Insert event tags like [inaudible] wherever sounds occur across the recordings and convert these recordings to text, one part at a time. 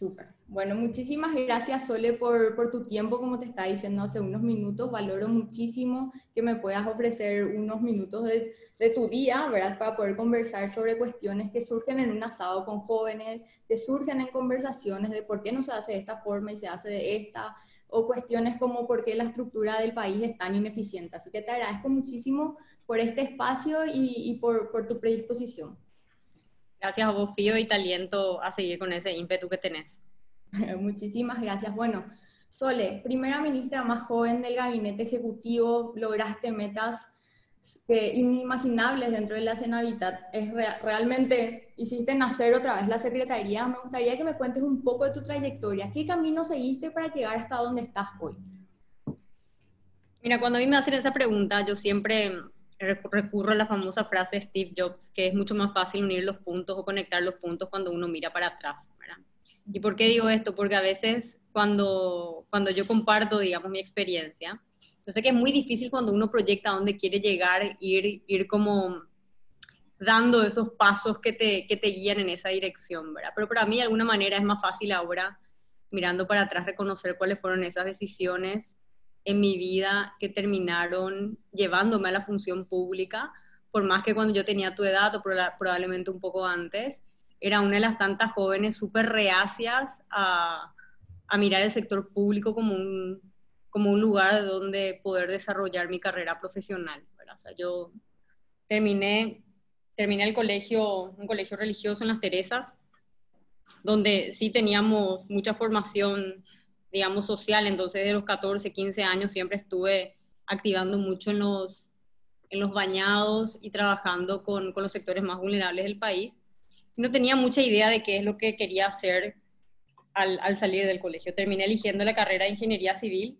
Súper. Bueno, muchísimas gracias Sole por, tu tiempo, como te estaba diciendo hace unos minutos. Valoro muchísimo que me puedas ofrecer unos minutos de, tu día, ¿verdad? Para poder conversar sobre cuestiones que surgen en un asado con jóvenes, que surgen en conversaciones de por qué no se hace de esta forma y se hace de esta, o cuestiones como por qué la estructura del país es tan ineficiente. Así que te agradezco muchísimo por este espacio y, por tu predisposición. Gracias a vos, Fío, y aliento a seguir con ese ímpetu que tenés. [laughs] Muchísimas gracias. Bueno, Sole, primera ministra más joven del gabinete ejecutivo, lograste metas inimaginables dentro de la Senavitat. Es realmente hiciste nacer otra vez la Secretaría. Me gustaría que me cuentes un poco de tu trayectoria. ¿Qué camino seguiste para llegar hasta donde estás hoy? Mira, cuando a mí me hacen esa pregunta, yo siempre recurro a la famosa frase de Steve Jobs, que es mucho más fácil unir los puntos o conectar los puntos cuando uno mira para atrás. ¿verdad? ¿Y por qué digo esto? Porque a veces cuando, cuando yo comparto, digamos, mi experiencia, yo sé que es muy difícil cuando uno proyecta a dónde quiere llegar, ir, ir como dando esos pasos que te, que te guían en esa dirección, ¿verdad? Pero para mí de alguna manera es más fácil ahora, mirando para atrás, reconocer cuáles fueron esas decisiones mi vida que terminaron llevándome a la función pública, por más que cuando yo tenía tu edad o probablemente un poco antes, era una de las tantas jóvenes súper reacias a, a, mirar el sector público como un, como un lugar donde poder desarrollar mi carrera profesional. O sea, yo terminé, terminé el colegio, un colegio religioso en Las Teresas, donde sí teníamos mucha formación digamos, social. Entonces, de los 14, 15 años siempre estuve activando mucho en los, en los bañados y trabajando con, con los sectores más vulnerables del país. No tenía mucha idea de qué es lo que quería hacer al, al salir del colegio. Terminé eligiendo la carrera de ingeniería civil,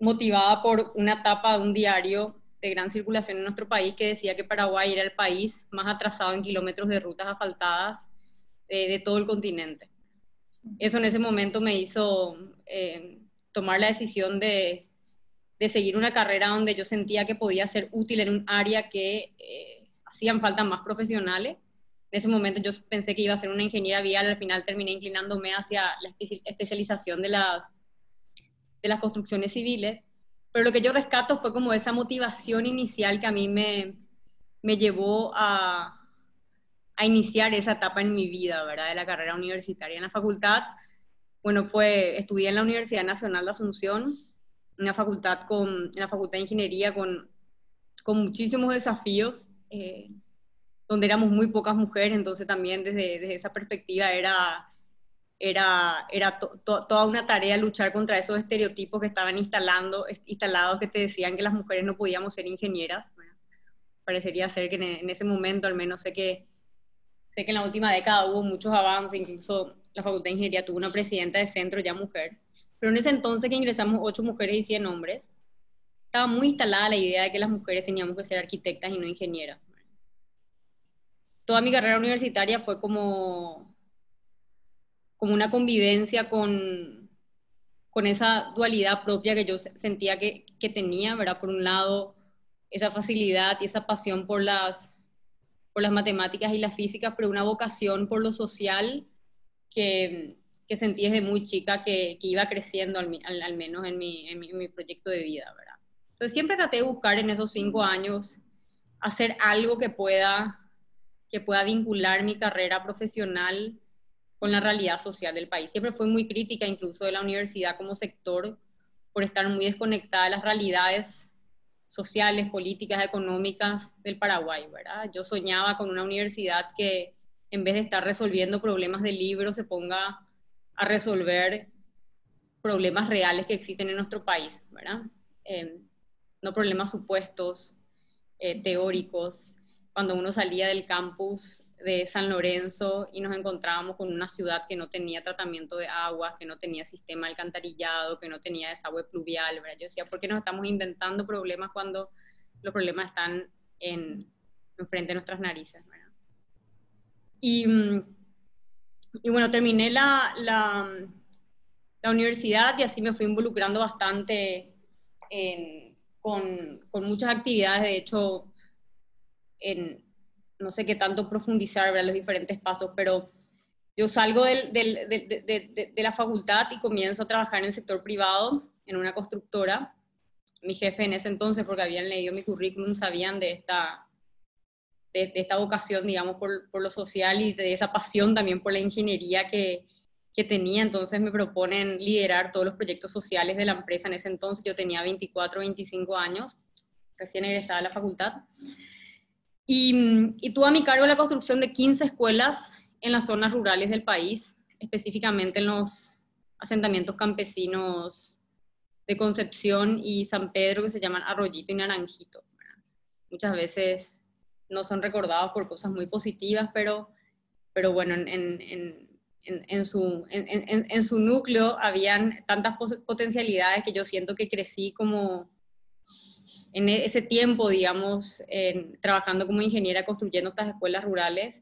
motivada por una tapa de un diario de gran circulación en nuestro país que decía que Paraguay era el país más atrasado en kilómetros de rutas asfaltadas de, de todo el continente eso en ese momento me hizo eh, tomar la decisión de, seguir una carrera donde yo sentía que podía ser útil en un área que eh, hacían falta más profesionales. En ese momento yo pensé que iba a ser una ingeniera vial, al final terminé inclinándome hacia la especialización de las, de las construcciones civiles, pero lo que yo rescato fue como esa motivación inicial que a mí me, me llevó a, a iniciar esa etapa en mi vida, ¿verdad? De la carrera universitaria en la facultad. Bueno, fue, estudié en la Universidad Nacional de Asunción, una facultad con, en la Facultad de Ingeniería con, con muchísimos desafíos, eh, donde éramos muy pocas mujeres, entonces también desde, desde esa perspectiva era, era, era toda una tarea luchar contra esos estereotipos que estaban instalando, instalados que te decían que las mujeres no podíamos ser ingenieras. parecería ser que en, en, ese momento, al menos sé que Sé que en la última década hubo muchos avances, incluso la Facultad de Ingeniería tuvo una presidenta de centro ya mujer, pero en ese entonces que ingresamos ocho mujeres y 100 hombres, estaba muy instalada la idea de que las mujeres teníamos que ser arquitectas y no ingenieras. Toda mi carrera universitaria fue como, como una convivencia con, con esa dualidad propia que yo sentía que, que tenía, ¿verdad? Por un lado, esa facilidad y esa pasión por las por las matemáticas y las físicas, pero una vocación por lo social que, que sentí desde muy chica que, que iba creciendo, al, menos en mi, en, mi, proyecto de vida, ¿verdad? Entonces siempre traté de buscar en esos cinco años hacer algo que pueda, que pueda vincular mi carrera profesional con la realidad social del país. Siempre fui muy crítica incluso de la universidad como sector por estar muy desconectada de las realidades sociales, políticas, económicas del Paraguay, ¿verdad? Yo soñaba con una universidad que en vez de estar resolviendo problemas de libros se ponga a resolver problemas reales que existen en nuestro país, ¿verdad? Eh, no problemas supuestos, eh, teóricos. Cuando uno salía del campus de San Lorenzo y nos encontrábamos con una ciudad que no tenía tratamiento de agua, que no tenía sistema alcantarillado, que no tenía desagüe pluvial, ¿verdad? Yo decía, ¿por qué nos estamos inventando problemas cuando los problemas están en, enfrente de nuestras narices. Y, mm, y bueno, terminé la, la, universidad y así me fui involucrando bastante con, con muchas actividades, de hecho, en, no sé qué tanto profundizar ¿verdad? los diferentes pasos, pero yo salgo del, del, de, de, de, la facultad y comienzo a trabajar en el sector privado, en una constructora. Mi jefe en ese entonces, porque habían leído mi currículum, sabían de esta, de, esta vocación, digamos, por, por, lo social y de esa pasión también por la ingeniería que, que tenía. Entonces me proponen liderar todos los proyectos sociales de la empresa. En ese entonces yo tenía 24, 25 años, recién egresada a la facultad. Y, y tuve a mi cargo la construcción de 15 escuelas en las zonas rurales del país, específicamente en los asentamientos campesinos de Concepción y San Pedro, que se llaman Arroyito y Naranjito. Muchas veces no son recordados por cosas muy positivas, pero, pero bueno, en, en, en, su, en, su núcleo habían tantas potencialidades que yo siento que crecí como en ese tiempo, digamos, trabajando como ingeniera construyendo estas escuelas rurales,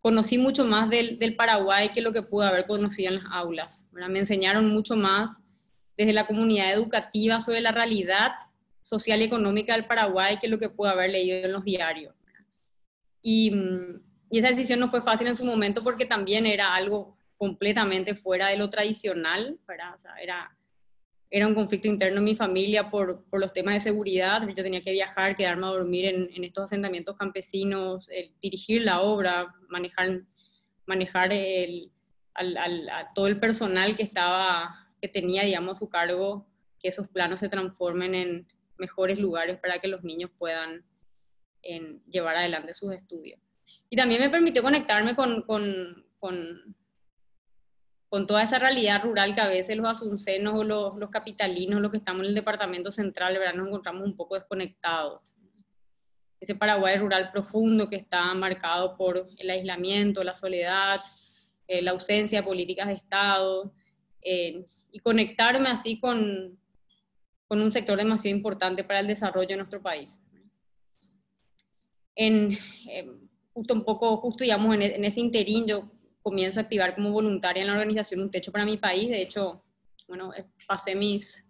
conocí mucho más del, del, Paraguay que lo que pude haber conocido en las aulas. Me enseñaron mucho más desde la comunidad educativa sobre la realidad social y económica del Paraguay que lo que pude haber leído en los diarios. Y, y, esa decisión no fue fácil en su momento porque también era algo completamente fuera de lo tradicional, O sea, era era un conflicto interno en mi familia por, por, los temas de seguridad. Yo tenía que viajar, quedarme a dormir en, en estos asentamientos campesinos, dirigir la obra, manejar, manejar el, al, al, a todo el personal que, estaba, que tenía, digamos, a su cargo, que esos planos se transformen en mejores lugares para que los niños puedan en, llevar adelante sus estudios. Y también me permitió conectarme con, con, con con toda esa realidad rural que a veces los asuncenos o los, los capitalinos, los que estamos en el departamento central, ¿verdad? nos encontramos un poco desconectados. Ese Paraguay rural profundo que está marcado por el aislamiento, la soledad, eh, la ausencia de políticas de Estado, eh, y conectarme así con, con un sector demasiado importante para el desarrollo de nuestro país. En, eh, justo un poco, justo digamos, en, en ese interín, yo comienzo a activar como voluntaria en la organización Un Techo para mi país. De hecho, bueno, eh, pasé mis,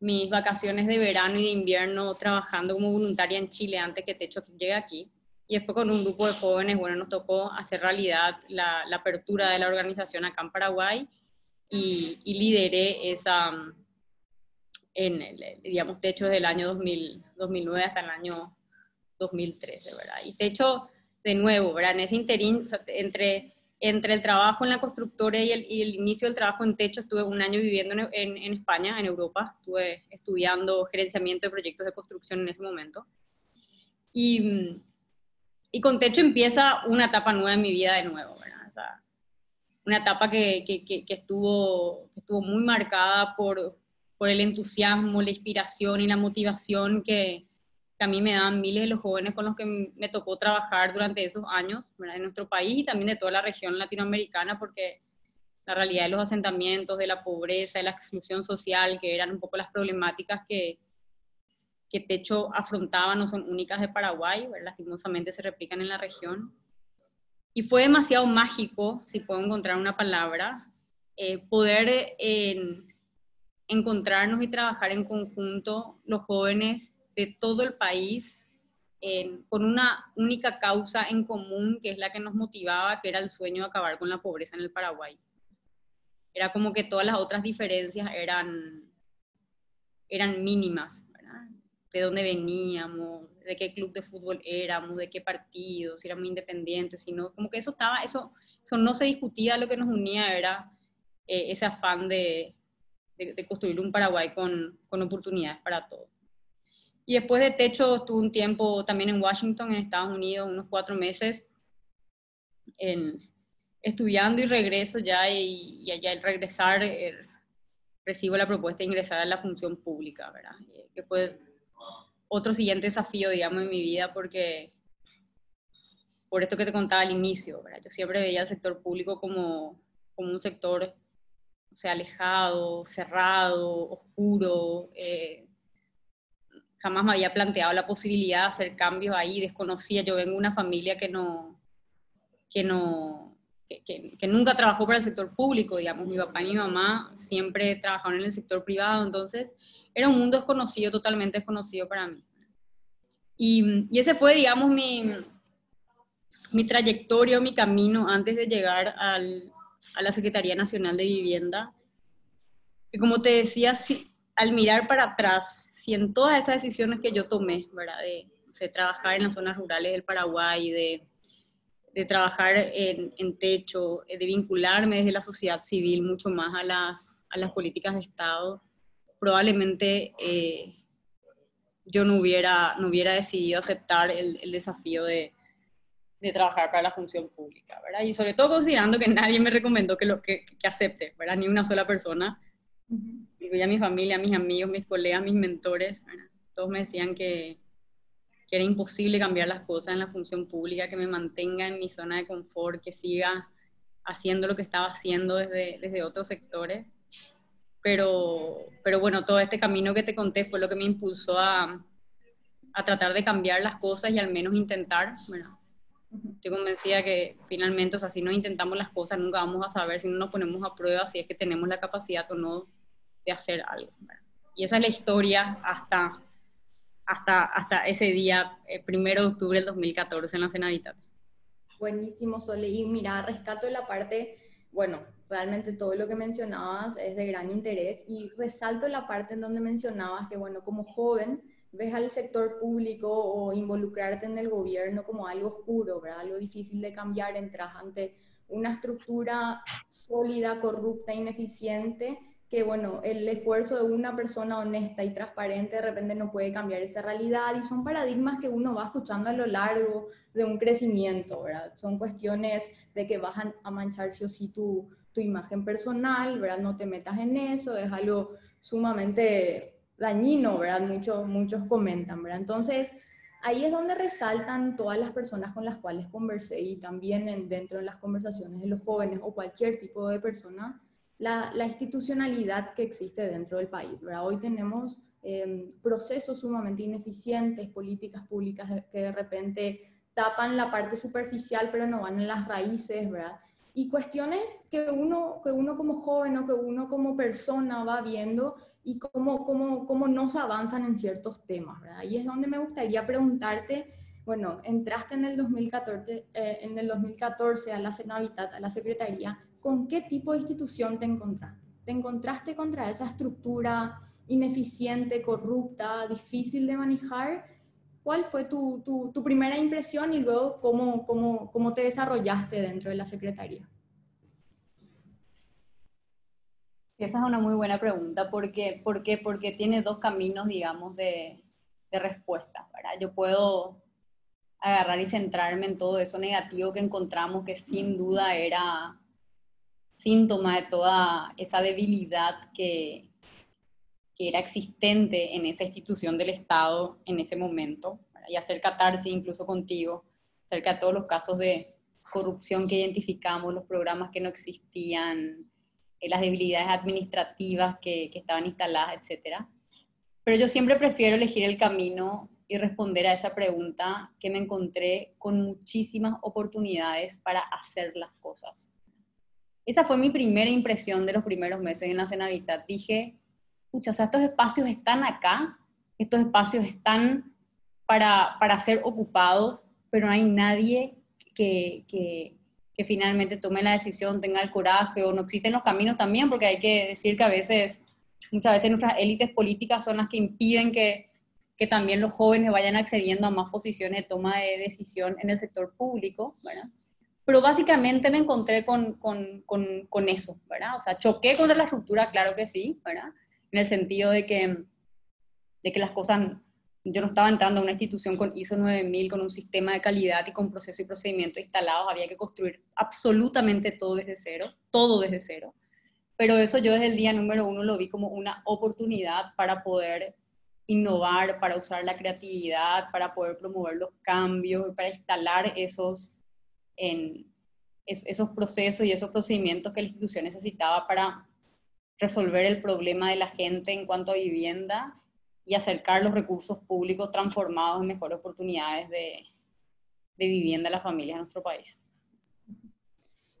mis vacaciones de verano y de invierno trabajando como voluntaria en Chile antes que Techo llegue aquí. Y después con un grupo de jóvenes, bueno, nos tocó hacer realidad la, la apertura de la organización acá en Paraguay y, y lideré esa, en, el, digamos, Techo desde el año 2000, 2009 hasta el año 2013, ¿verdad? Y Techo de nuevo, ¿verdad? En ese interín, entre, entre el trabajo en la constructora y el, y el, inicio del trabajo en techo, estuve un año viviendo en, en, España, en Europa, estuve estudiando gerenciamiento de proyectos de construcción en ese momento. Y, y con techo empieza una etapa nueva en mi vida de nuevo, ¿verdad? una etapa que, que, que, estuvo, que estuvo muy marcada por, por el entusiasmo, la inspiración y la motivación que, que a mí me dan miles de los jóvenes con los que me tocó trabajar durante esos años en nuestro país y también de toda la región latinoamericana, porque la realidad de los asentamientos, de la pobreza, de la exclusión social, que eran un poco las problemáticas que, que Techo afrontaba, no son únicas de Paraguay, lastimosamente se replican en la región. Y fue demasiado mágico, si puedo encontrar una palabra, eh, poder eh, encontrarnos y trabajar en conjunto los jóvenes de todo el país con una única causa en común, que es la que nos motivaba, que era el sueño de acabar con la pobreza en el Paraguay. Era como que todas las otras diferencias eran, eran mínimas, De dónde veníamos, de qué club de fútbol éramos, de qué partido, si éramos independientes, sino como que eso estaba, eso, eso no se discutía, lo que nos unía era eh, ese afán de, de, construir un Paraguay con, con oportunidades para todos. Y después de Techo estuve un tiempo también en Washington, en Estados Unidos, unos cuatro meses, en, estudiando y regreso ya, y, allá al regresar eh, recibo la propuesta de ingresar a la función pública, ¿verdad? Eh, que fue otro siguiente desafío, digamos, en mi vida, porque por esto que te contaba al inicio, ¿verdad? Yo siempre veía el sector público como, como un sector, o sea, alejado, cerrado, oscuro, eh, jamás me había planteado la posibilidad de hacer cambios ahí, desconocía, yo vengo de una familia que no, que no, que, que, nunca trabajó para el sector público, digamos, mi papá y mi mamá siempre trabajaron en el sector privado, entonces era un mundo desconocido, totalmente desconocido para mí. Y, y ese fue, digamos, mi, mi trayectoria mi camino antes de llegar al, a la Secretaría Nacional de Vivienda. Y como te decía, si, al mirar para atrás, si en todas esas decisiones que yo tomé, ¿verdad? De, trabajar en las zonas rurales del Paraguay, de, de trabajar en, en, techo, de vincularme desde la sociedad civil mucho más a las, a las políticas de Estado, probablemente eh, yo no hubiera, no hubiera decidido aceptar el, el desafío de, de, trabajar para la función pública, ¿verdad? Y sobre todo considerando que nadie me recomendó que, lo, que, que acepte, ¿verdad? Ni una sola persona. Digo, ya mi familia, mis amigos, mis colegas, mis mentores, todos me decían que, que era imposible cambiar las cosas en la función pública, que me mantenga en mi zona de confort, que siga haciendo lo que estaba haciendo desde, desde otros sectores. Pero, pero bueno, todo este camino que te conté fue lo que me impulsó a, a tratar de cambiar las cosas y al menos intentar, bueno, estoy convencida que finalmente, o sea, si no intentamos las cosas, nunca vamos a saber si no nos ponemos a prueba si es que tenemos la capacidad o no de hacer algo. Y esa es la historia hasta, hasta, hasta ese día, eh, primero de octubre del 2014 en la Senavitat. Buenísimo, Sole. Y mira, rescato la parte, bueno, realmente todo lo que mencionabas es de gran interés y resalto la parte en donde mencionabas que, bueno, como joven ves al sector público o involucrarte en el gobierno como algo oscuro, ¿verdad? Algo difícil de cambiar, entras ante una estructura sólida, corrupta, ineficiente, que bueno, el esfuerzo de una persona honesta y transparente de repente no puede cambiar esa realidad y son paradigmas que uno va escuchando a lo largo de un crecimiento, ¿verdad? Son cuestiones de que vas a manchar sí o sí tu, imagen personal, ¿verdad? No te metas en eso, es algo sumamente dañino, ¿verdad? Muchos, muchos comentan, ¿verdad? Entonces, ahí es donde resaltan todas las personas con las cuales conversé y también en, dentro de las conversaciones de los jóvenes o cualquier tipo de persona, la, la institucionalidad que existe dentro del país, ¿verdad? Hoy tenemos em, procesos sumamente ineficientes, políticas públicas que de repente tapan la parte superficial pero no van en las raíces, ¿verdad? y cuestiones que uno, que uno como joven o que uno como persona va viendo y cómo, cómo, cómo no se avanzan en ciertos temas, ¿verdad? Y es donde me gustaría preguntarte, bueno, entraste en el 2014, eh, en el 2014 a la Senavitat, a la Secretaría, ¿con qué tipo de institución te encontraste? ¿Te encontraste contra esa estructura ineficiente, corrupta, difícil de manejar? ¿Cuál fue tu, tu, primera impresión y luego cómo, cómo, cómo te desarrollaste dentro de la Secretaría? Esa es una muy buena pregunta. ¿Por qué? Porque, porque tiene dos caminos, digamos, de, de respuesta. ¿verdad? Yo puedo agarrar y centrarme en todo eso negativo que encontramos, que sin duda era síntoma de toda esa debilidad que, que era existente en esa institución del Estado en ese momento, y hacer catarsis incluso contigo, acerca de todos los casos de corrupción que identificamos, los programas que no existían, eh, las debilidades administrativas que, que estaban instaladas, etc. Pero yo siempre prefiero elegir el camino y responder a esa pregunta que me encontré con muchísimas oportunidades para hacer las cosas. Esa fue mi primera impresión de los primeros meses en la Senavitat. Dije, o sea, estos espacios están acá, estos espacios están para, para ser ocupados, pero no hay nadie que, que, finalmente tome la decisión, tenga el coraje, o no existen los caminos también, porque hay que decir que a veces, muchas veces nuestras élites políticas son las que impiden que, que también los jóvenes vayan accediendo a más posiciones de toma de decisión en el sector público. Pero básicamente me encontré con, con, con, con eso, ¿verdad? O sea, choqué contra la estructura, claro que sí, ¿verdad? en el sentido de que, de que las cosas, yo no estaba entrando a una institución con ISO 9000, con un sistema de calidad y con proceso y procedimiento instalados, había que construir absolutamente todo desde cero, todo desde cero. Pero eso yo desde el día número uno lo vi como una oportunidad para poder innovar, para usar la creatividad, para poder promover los cambios, para instalar esos, en, esos procesos y esos procedimientos que la institución necesitaba para resolver el problema de la gente en cuanto a vivienda y acercar los recursos públicos transformados en mejores oportunidades de, de vivienda a las familias de nuestro país.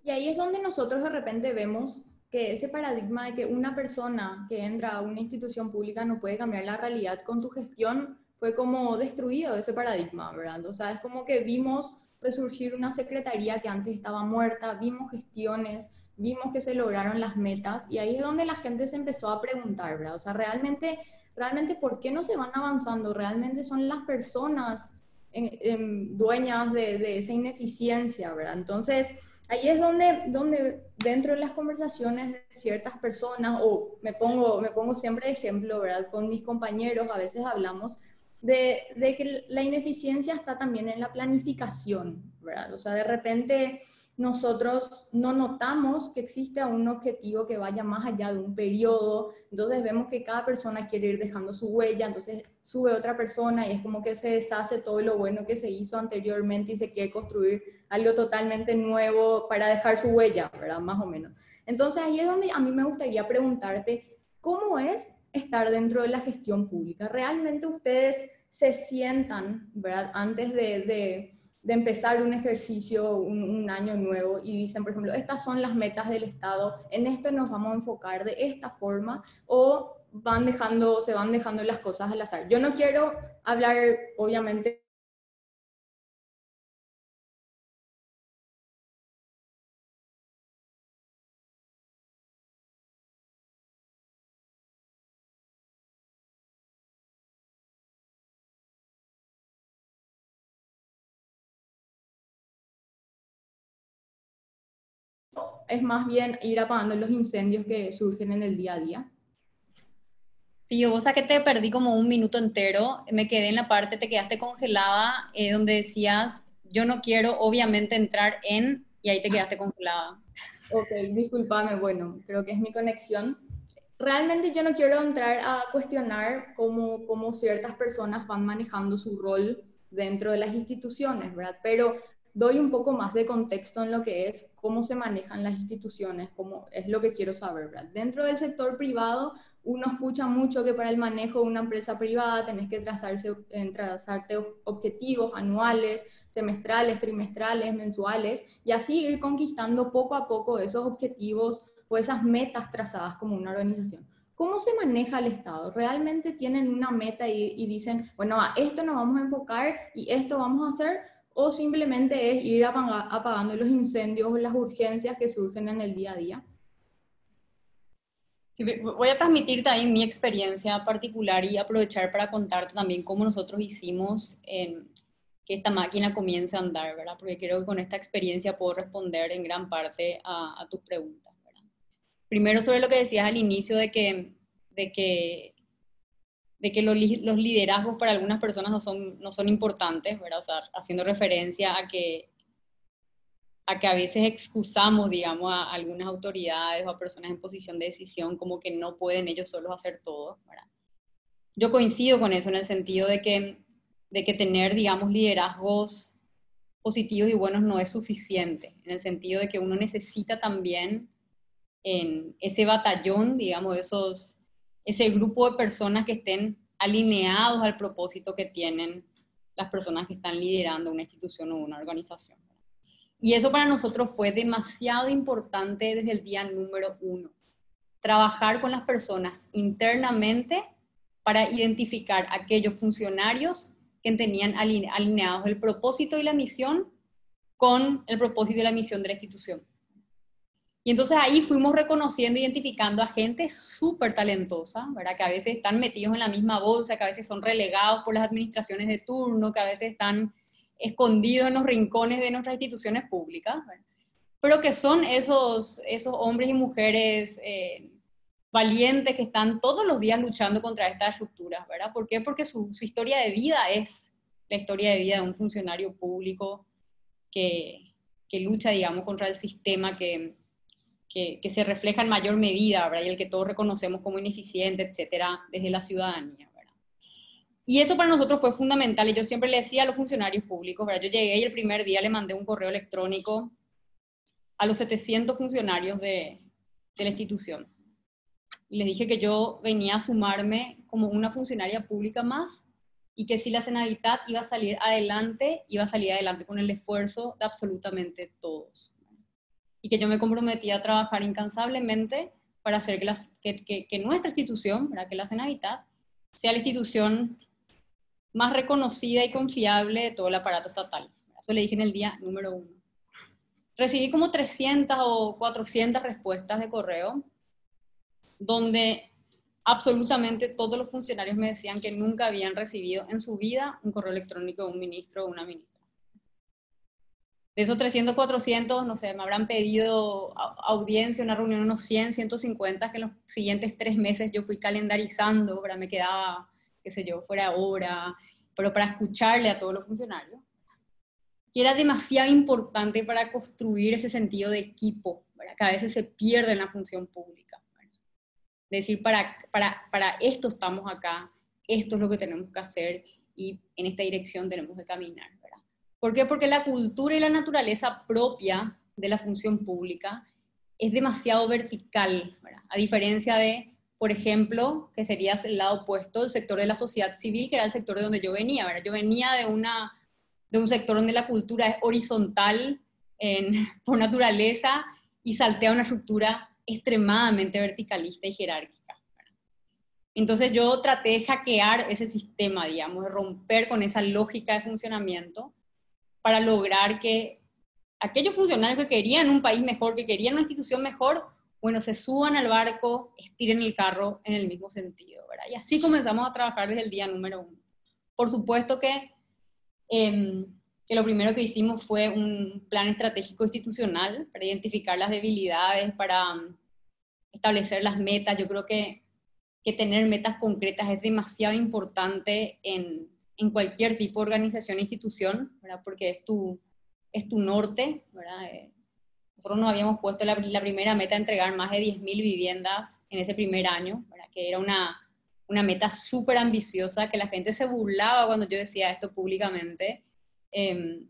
Y ahí es donde nosotros de repente vemos que ese paradigma de que una persona que entra a una institución pública no puede cambiar la realidad con tu gestión fue como destruido ese paradigma, ¿verdad? O sea, es como que vimos resurgir una secretaría que antes estaba muerta, vimos gestiones, vimos que se lograron las metas y ahí es donde la gente se empezó a preguntar, ¿verdad? O sea, realmente, realmente, ¿por qué no se van avanzando? Realmente son las personas dueñas de, de, esa ineficiencia, ¿verdad? Entonces, ahí es donde, donde dentro de las conversaciones de ciertas personas, o me pongo, me pongo siempre de ejemplo, ¿verdad? Con mis compañeros a veces hablamos de, que la ineficiencia está también en la planificación, ¿verdad? O sea, de repente nosotros no notamos que existe un objetivo que vaya más allá de un periodo, entonces vemos que cada persona quiere ir dejando su huella, entonces sube otra persona y es como que se deshace todo lo bueno que se hizo anteriormente y se quiere construir algo totalmente nuevo para dejar su huella, ¿verdad? Más o menos. Entonces ahí es donde a mí me gustaría preguntarte, ¿cómo es estar dentro de la gestión pública? ¿Realmente ustedes se sientan, ¿verdad? Antes de de empezar un ejercicio, un, año nuevo y dicen, por ejemplo, estas son las metas del Estado, en esto nos vamos a enfocar de esta forma o van dejando, se van dejando las cosas al azar. Yo no quiero hablar, obviamente, es más bien ir apagando los incendios que surgen en el día a día. Sí, yo vos a que te perdí como un minuto entero, me quedé en la parte, te quedaste congelada, eh, donde decías, yo no quiero obviamente entrar en, y ahí te quedaste congelada. Ok, discúlpame, bueno, creo que es mi conexión. Realmente yo no quiero entrar a cuestionar cómo, cómo ciertas personas van manejando su rol dentro de las instituciones, ¿verdad? Pero doy un poco más de contexto en lo que es cómo se manejan las instituciones, cómo es lo que quiero saber. Dentro del sector privado, uno escucha mucho que para el manejo de una empresa privada tenés que trazarse, trazarte objetivos anuales, semestrales, trimestrales, mensuales, y así ir conquistando poco a poco esos objetivos o esas metas trazadas como una organización. ¿Cómo se maneja el Estado? ¿Realmente tienen una meta y, y dicen, bueno, a esto nos vamos a enfocar y esto vamos a hacer? O simplemente es ir apagando los incendios o las urgencias que surgen en el día a día. Voy a transmitirte ahí mi experiencia particular y aprovechar para contarte también cómo nosotros hicimos que esta máquina comience a andar, ¿verdad? Porque creo que con esta experiencia puedo responder en gran parte a, tus preguntas. Primero sobre lo que decías al inicio de que, de que de que los, liderazgos para algunas personas no son, no son importantes, ¿verdad? O sea, haciendo referencia a que, a que a veces excusamos, digamos, a algunas autoridades o a personas en posición de decisión como que no pueden ellos solos hacer todo, ¿verdad? Yo coincido con eso en el sentido de que, de que tener, digamos, liderazgos positivos y buenos no es suficiente, en el sentido de que uno necesita también en ese batallón, digamos, esos ese grupo de personas que estén alineados al propósito que tienen las personas que están liderando una institución o una organización. Y eso para nosotros fue demasiado importante desde el día número uno. Trabajar con las personas internamente para identificar aquellos funcionarios que tenían alineados el propósito y la misión con el propósito y la misión de la institución. Y entonces ahí fuimos reconociendo, identificando a gente súper talentosa, ¿verdad? Que a veces están metidos en la misma bolsa, que a veces son relegados por las administraciones de turno, que a veces están escondidos en los rincones de nuestras instituciones públicas, pero que son esos, esos hombres y mujeres eh, valientes que están todos los días luchando contra estas estructuras, ¿verdad? ¿Por qué? Porque su, su historia de vida es la historia de vida de un funcionario público que, que lucha, digamos, contra el sistema que, que, se refleja en mayor medida, ¿verdad? Y el que todos reconocemos como ineficiente, etcétera, desde la ciudadanía. Y eso para nosotros fue fundamental y yo siempre le decía a los funcionarios públicos, ¿verdad? Yo llegué y el primer día le mandé un correo electrónico a los 700 funcionarios de, la institución. Y les dije que yo venía a sumarme como una funcionaria pública más y que si la Senaditad iba a salir adelante, iba a salir adelante con el esfuerzo de absolutamente todos y que yo me comprometí a trabajar incansablemente para hacer que, nuestra institución, para que la Senavitad, sea la institución más reconocida y confiable de todo el aparato estatal. Eso le dije en el día número uno. Recibí como 300 o 400 respuestas de correo donde absolutamente todos los funcionarios me decían que nunca habían recibido en su vida un correo electrónico de un ministro o una ministra. De esos 300, 400, no sé, me habrán pedido audiencia, una reunión, unos 100, 150, que en los siguientes tres meses yo fui calendarizando, ¿verdad? me quedaba, qué sé yo, fuera hora, pero para escucharle a todos los funcionarios, que era demasiado importante para construir ese sentido de equipo, ¿verdad? que a veces se pierde en la función pública decir, para, para, para esto estamos acá, esto es lo que tenemos que hacer y en esta dirección tenemos que caminar. ¿Por qué? Porque la cultura y la naturaleza propia de la función pública es demasiado vertical, ¿verdad? a diferencia de, por ejemplo, que sería el lado opuesto, el sector de la sociedad civil, que era el sector de donde yo venía. ¿verdad? Yo venía de, una, de un sector donde la cultura es horizontal en, [laughs] por naturaleza y saltea una estructura extremadamente verticalista y jerárquica. Entonces yo traté de hackear ese sistema, digamos, de romper con esa lógica de funcionamiento para lograr que aquellos funcionarios que querían un país mejor, que querían una institución mejor, bueno, se suban al barco, estiren el carro en el mismo sentido, ¿verdad? Y así comenzamos a trabajar desde el día número uno. Por supuesto que, eh, que lo primero que hicimos fue un plan estratégico institucional para identificar las debilidades, para establecer las metas. Yo creo que, que tener metas concretas es demasiado importante en, en cualquier tipo de organización e institución, ¿verdad? porque es tu, es tu norte. ¿verdad? Eh, nosotros nos habíamos puesto la, la, primera meta de entregar más de 10.000 viviendas en ese primer año, ¿verdad? que era una, una meta súper ambiciosa, que la gente se burlaba cuando yo decía esto públicamente. Eh,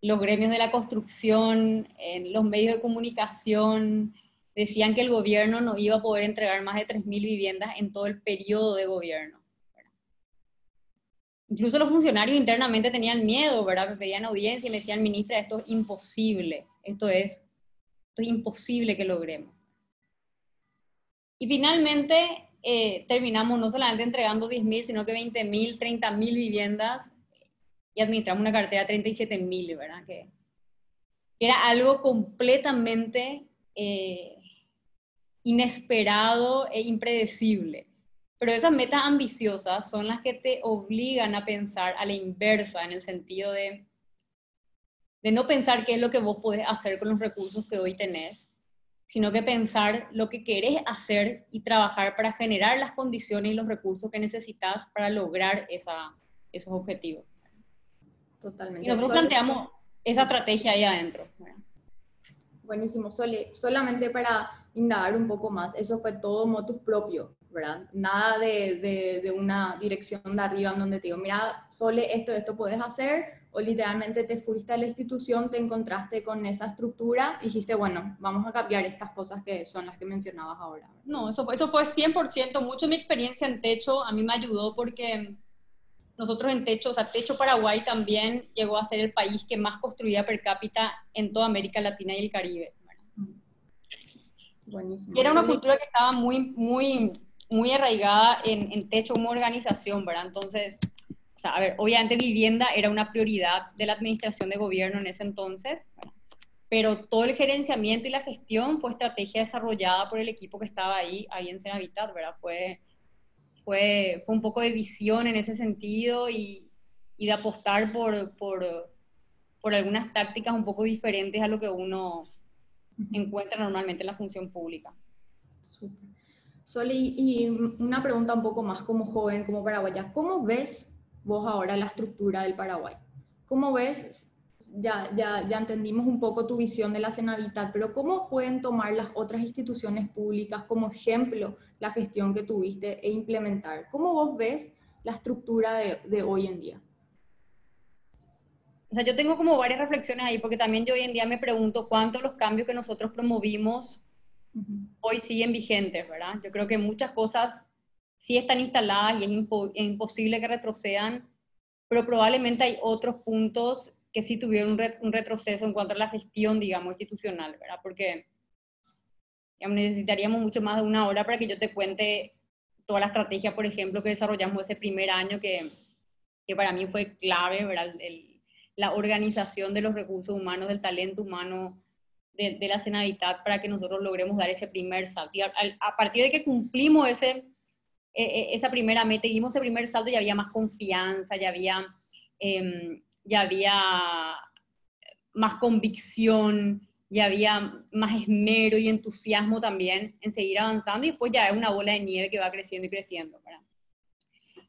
los gremios de la construcción, en los medios de comunicación, decían que el gobierno no iba a poder entregar más de 3.000 viviendas en todo el periodo de gobierno. Incluso los funcionarios internamente tenían miedo, ¿verdad? Me pedían audiencia y me decían, ministra, esto es imposible, esto es, esto es imposible que logremos. Y finalmente eh, terminamos no solamente entregando 10.000, sino que 20.000, 30.000 viviendas y administramos una cartera de 37.000, ¿verdad? Que, que, era algo completamente eh, inesperado e impredecible. Pero esas metas ambiciosas son las que te obligan a pensar a la inversa, en el sentido de, de no pensar qué es lo que vos podés hacer con los recursos que hoy tenés, sino que pensar lo que querés hacer y trabajar para generar las condiciones y los recursos que necesitas para lograr esa, esos objetivos. Totalmente. Y nosotros planteamos esa estrategia ahí adentro. Buenísimo, Sole. Solamente para indagar un poco más, eso fue todo motus propio, ¿verdad? Nada de, de, de, una dirección de arriba en donde te digo, mira, Sole, esto, esto puedes hacer, o literalmente te fuiste a la institución, te encontraste con esa estructura y dijiste, bueno, vamos a cambiar estas cosas que son las que mencionabas ahora. No, eso fue, eso fue 100%, mucho mi experiencia en Techo a mí me ayudó porque nosotros en Techo, o sea, Techo Paraguay también llegó a ser el país que más construía per cápita en toda América Latina y el Caribe. Buenísimo. Y era una cultura que estaba muy, muy, muy arraigada en, en Techo como organización, ¿verdad? Entonces, o sea, a ver, obviamente vivienda era una prioridad de la administración de gobierno en ese entonces, ¿verdad? pero todo el gerenciamiento y la gestión fue estrategia desarrollada por el equipo que estaba ahí, ahí en Senavitat, ¿verdad? Fue fue, fue un poco de visión en ese sentido y, y de apostar por, por, por, algunas tácticas un poco diferentes a lo que uno encuentra normalmente en la función pública. Super. Y una pregunta un poco más como joven, como paraguaya, ¿cómo ves vos ahora la estructura del Paraguay? ¿Cómo ves ya, ya, ya entendimos un poco tu visión de la Cenavitat, pero ¿cómo pueden tomar las otras instituciones públicas como ejemplo la gestión que tuviste e implementar? ¿Cómo vos ves la estructura de, de hoy en día? O sea, yo tengo como varias reflexiones ahí, porque también yo hoy en día me pregunto cuántos los cambios que nosotros promovimos hoy siguen vigentes, ¿verdad? Yo creo que muchas cosas sí están instaladas y es, impo es imposible que retrocedan, pero probablemente hay otros puntos que sí tuvieron un, re, un, retroceso en cuanto a la gestión, digamos, institucional, ¿verdad? Porque necesitaríamos mucho más de una hora para que yo te cuente toda la estrategia, por ejemplo, que desarrollamos ese primer año, que, que para mí fue clave, ¿verdad? La organización de los recursos humanos, del talento humano de, la Senaditad para que nosotros logremos dar ese primer salto. Y a, partir de que cumplimos ese, e, e, esa primera meta, dimos ese primer salto, ya había más confianza, ya había, em, ya había más convicción, ya había más esmero y entusiasmo también en seguir avanzando y después ya es una bola de nieve que va creciendo y creciendo.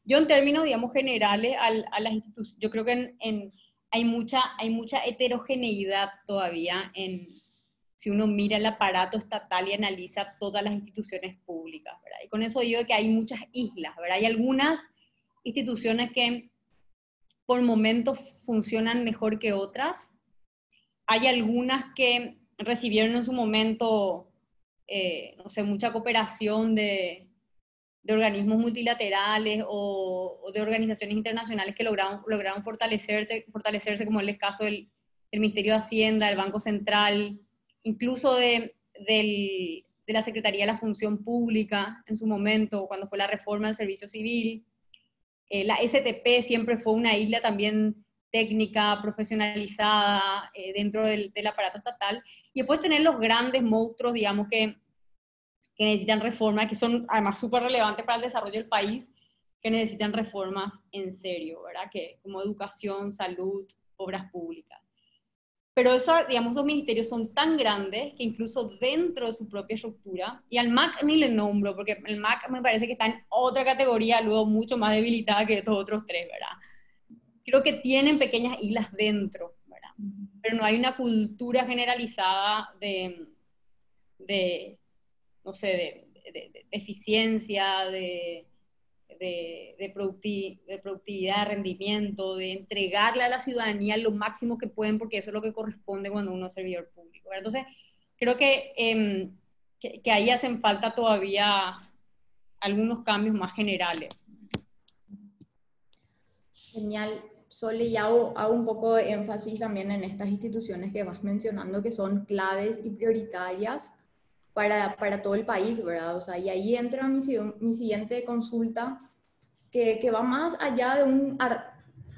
Yo en términos, digamos, generales, a las instituciones, yo creo que en, hay, mucha, hay mucha heterogeneidad todavía en, si uno mira el aparato estatal y analiza todas las instituciones públicas, ¿verdad? Y con eso digo que hay muchas islas, ¿verdad? Hay algunas instituciones que por momentos funcionan mejor que otras, hay algunas que recibieron en su momento, eh, no sé, mucha cooperación de, de organismos multilaterales o, de organizaciones internacionales que lograron, lograron fortalecerse, fortalecerse, como el caso del, Ministerio de Hacienda, el Banco Central, incluso de, la Secretaría de la Función Pública en su momento, cuando fue la reforma del servicio civil. Eh, la STP siempre fue una isla también técnica, profesionalizada eh, dentro del, aparato estatal, y después tener los grandes monstruos, digamos, que, que necesitan reformas, que son además súper relevantes para el desarrollo del país, que necesitan reformas en serio, ¿verdad? Que, como educación, salud, obras públicas. Pero eso, digamos, los ministerios son tan grandes que incluso dentro de su propia estructura, y al MAC ni le nombro, porque el MAC me parece que está en otra categoría, luego mucho más debilitada que estos otros tres, ¿verdad? creo que tienen pequeñas islas dentro, ¿verdad? Pero no hay una cultura generalizada de, de no sé, de, de, eficiencia, de, de, productividad, de rendimiento, de entregarle a la ciudadanía lo máximo que pueden, porque eso es lo que corresponde cuando uno es servidor público. Entonces, creo que, em, que, que, ahí hacen falta todavía algunos cambios más generales. Genial. Sole, y hago, un poco de énfasis también en estas instituciones que vas mencionando que son claves y prioritarias para, para todo el país, ¿verdad? O sea, y ahí entra mi, mi siguiente consulta, que, que, va más allá de un,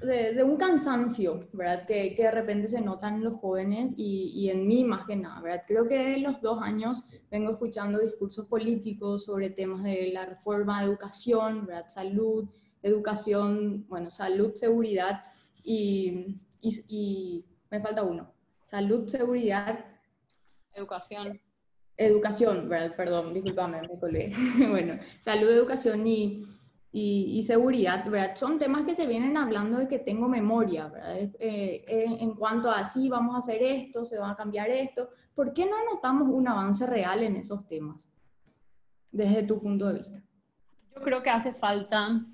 de, de un cansancio, ¿verdad? Que, que, de repente se notan los jóvenes y, y, en mí más que nada, ¿verdad? Creo que en los dos años vengo escuchando discursos políticos sobre temas de la reforma de educación, ¿verdad? Salud, educación, bueno, salud, seguridad y, y, me falta uno. Salud, seguridad. Educación. Educación, ¿verdad? perdón, discúlpame, me colé. [laughs] bueno, salud, educación y, y, seguridad, ¿verdad? Son temas que se vienen hablando de que tengo memoria, ¿verdad? Eh, eh, en cuanto a sí, vamos a hacer esto, se va a cambiar esto. ¿Por qué no notamos un avance real en esos temas? Desde tu punto de vista. Yo creo que hace falta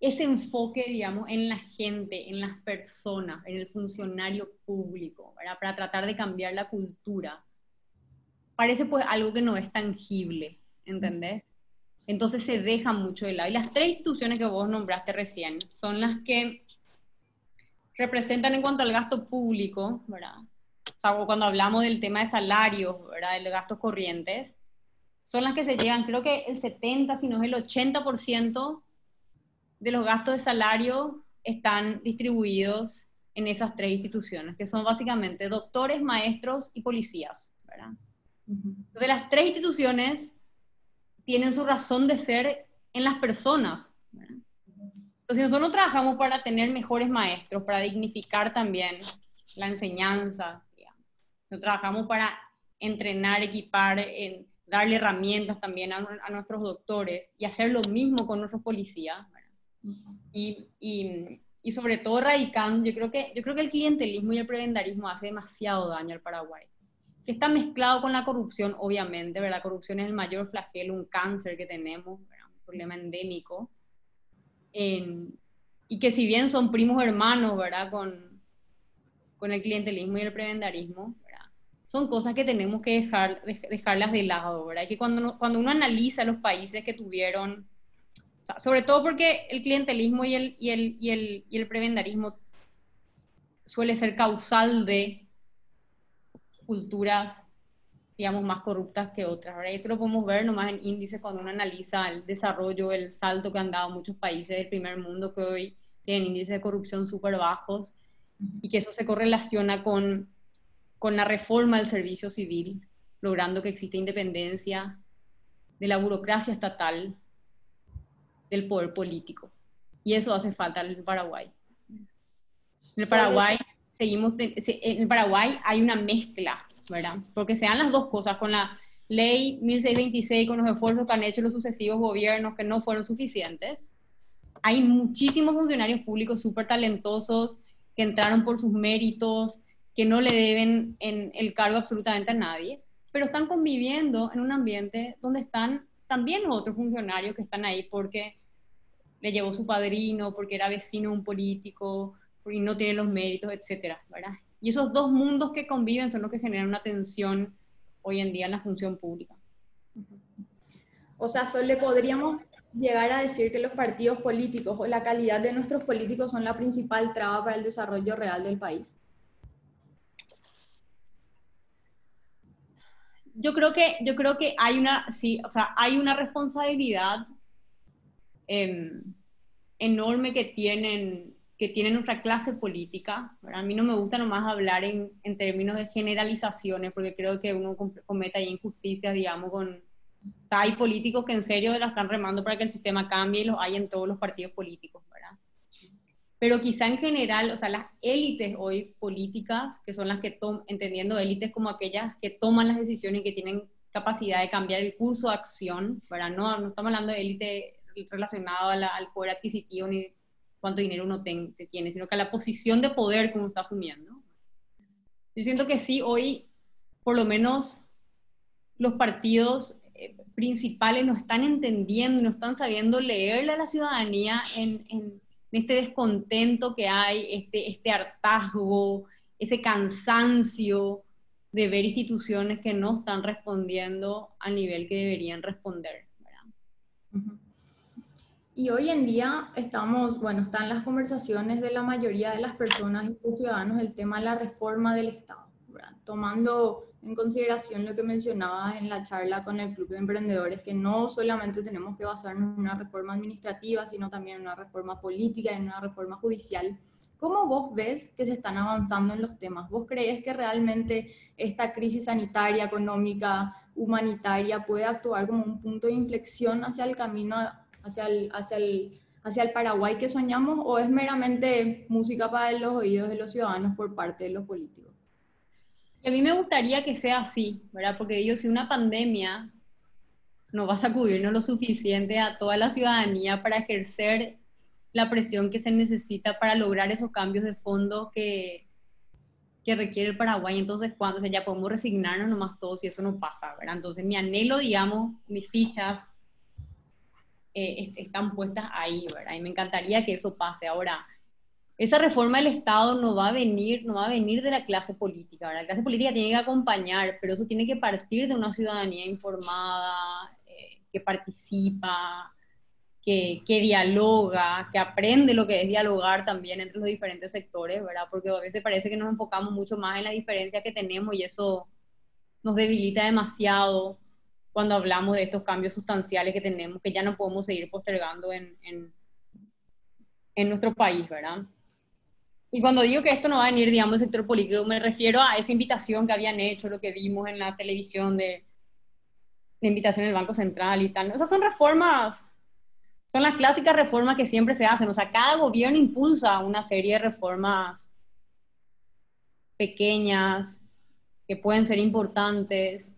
ese enfoque, digamos, en la gente, en las personas, en el funcionario público, ¿verdad? Para tratar de cambiar la cultura. Parece pues algo que no es tangible, ¿entendés? Entonces se deja mucho de lado. Y las tres instituciones que vos nombraste recién son las que representan en cuanto al gasto público, ¿verdad? O sea, cuando hablamos del tema de salarios, ¿verdad? De gastos corrientes, son las que se llevan, creo que el 70, si no es el 80% de los gastos de salario están distribuidos en esas tres instituciones, que son básicamente doctores, maestros y policías. ¿verdad? Entonces las tres instituciones tienen su razón de ser en las personas. Entonces nosotros trabajamos para tener mejores maestros, para dignificar también la enseñanza. Nosotros trabajamos para entrenar, equipar, en, darle herramientas también a, a, nuestros doctores y hacer lo mismo con nuestros policías. Y, y, sobre todo radicando, yo creo, que, yo creo que el clientelismo y el prebendarismo hace demasiado daño al Paraguay. Que está mezclado con la corrupción, obviamente, ¿verdad? La corrupción es el mayor flagelo, un cáncer que tenemos, un problema endémico. y que si bien son primos hermanos, ¿verdad? Con, con el clientelismo y el prebendarismo, son cosas que tenemos que dejar, dejarlas de lado, ¿verdad? Y que cuando, cuando uno analiza los países que tuvieron sobre todo porque el clientelismo y el, y el, y el, y el prebendarismo suele ser causal de culturas, digamos, más corruptas que otras. Ahora, esto lo podemos ver nomás en índices cuando uno analiza el desarrollo, el salto que han dado muchos países del primer mundo que hoy tienen índices de corrupción súper bajos. y que eso se correlaciona con, con la reforma del servicio civil, logrando que exista independencia de la burocracia estatal, del poder político. Y eso hace falta en Paraguay. En el Paraguay seguimos, en Paraguay hay una mezcla, ¿verdad? Porque se dan las dos cosas con la ley 1626, con los esfuerzos que han hecho los sucesivos gobiernos que no fueron suficientes. Hay muchísimos funcionarios públicos súper talentosos que entraron por sus méritos, que no le deben en el cargo absolutamente a nadie, pero están conviviendo en un ambiente donde están también los otros funcionarios que están ahí porque le llevó su padrino, porque era vecino un político, porque no tiene los méritos, etcétera, ¿verdad? Y esos dos mundos que conviven son los que generan una tensión hoy en día en la función pública. O sea, solo le podríamos llegar a decir que los partidos políticos o la calidad de nuestros políticos son la principal traba para el desarrollo real del país. Yo creo que, yo creo que hay una, sí, o sea, hay una responsabilidad em, enorme que tienen, que tiene nuestra clase política. A mí no me gusta nomás hablar en, en, términos de generalizaciones, porque creo que uno comete ahí injusticias, digamos, con, hay políticos que en serio la están remando para que el sistema cambie y los hay en todos los partidos políticos, ¿verdad? Pero quizá en general, o sea, las élites hoy políticas, que son las que toman, entendiendo élites como aquellas que toman las decisiones y que tienen capacidad de cambiar el curso de acción, ¿verdad? No, no estamos hablando de élite relacionado al poder adquisitivo ni cuánto dinero uno tiene, sino que a la posición de poder que uno está asumiendo. Yo siento que sí, hoy, por lo menos, los partidos principales no están entendiendo, no están sabiendo leerle a la ciudadanía en, en este descontento que hay, este, este hartazgo, ese cansancio de ver instituciones que no están respondiendo al nivel que deberían responder. Y hoy en día estamos, bueno, están las conversaciones de la mayoría de las personas y los ciudadanos el tema de la reforma del Estado, tomando en consideración lo que mencionabas en la charla con el Club de Emprendedores, que no solamente tenemos que basarnos en una reforma administrativa, sino también en una reforma política, y en una reforma judicial. ¿Cómo vos ves que se están avanzando en los temas? ¿Vos crees que realmente esta crisis sanitaria, económica, humanitaria puede actuar como un punto de inflexión hacia el camino, hacia el, hacia el, hacia el Paraguay que soñamos o es meramente música para los oídos de los ciudadanos por parte de los políticos? a mí me gustaría que sea así, ¿verdad? Porque digo, si una pandemia no va a sacudirnos lo suficiente a toda la ciudadanía para ejercer la presión que se necesita para lograr esos cambios de fondo que, que requiere el Paraguay. Entonces, cuando ya podemos resignarnos nomás todos y eso no pasa, ¿verdad? Entonces, mi anhelo, digamos, mis fichas eh, están puestas ahí, ¿verdad? Y me encantaría que eso pase. Ahora, esa reforma del Estado no va a venir, no va a venir de la clase política, La clase política tiene que acompañar, pero eso tiene que partir de una ciudadanía informada, eh, que participa, que, que, dialoga, que aprende lo que es dialogar también entre los diferentes sectores, ¿verdad? Porque a veces parece que nos enfocamos mucho más en la diferencia que tenemos y eso nos debilita demasiado cuando hablamos de estos cambios sustanciales que tenemos, que ya no podemos seguir postergando en, en, en nuestro país, ¿verdad? Y cuando digo que esto no va a venir, digamos, del sector político, me refiero a esa invitación que habían hecho, lo que vimos en la televisión de, de invitación del Banco Central y tal. O sea, son reformas, son las clásicas reformas que siempre se hacen. O sea, cada gobierno impulsa una serie de reformas pequeñas, que pueden ser importantes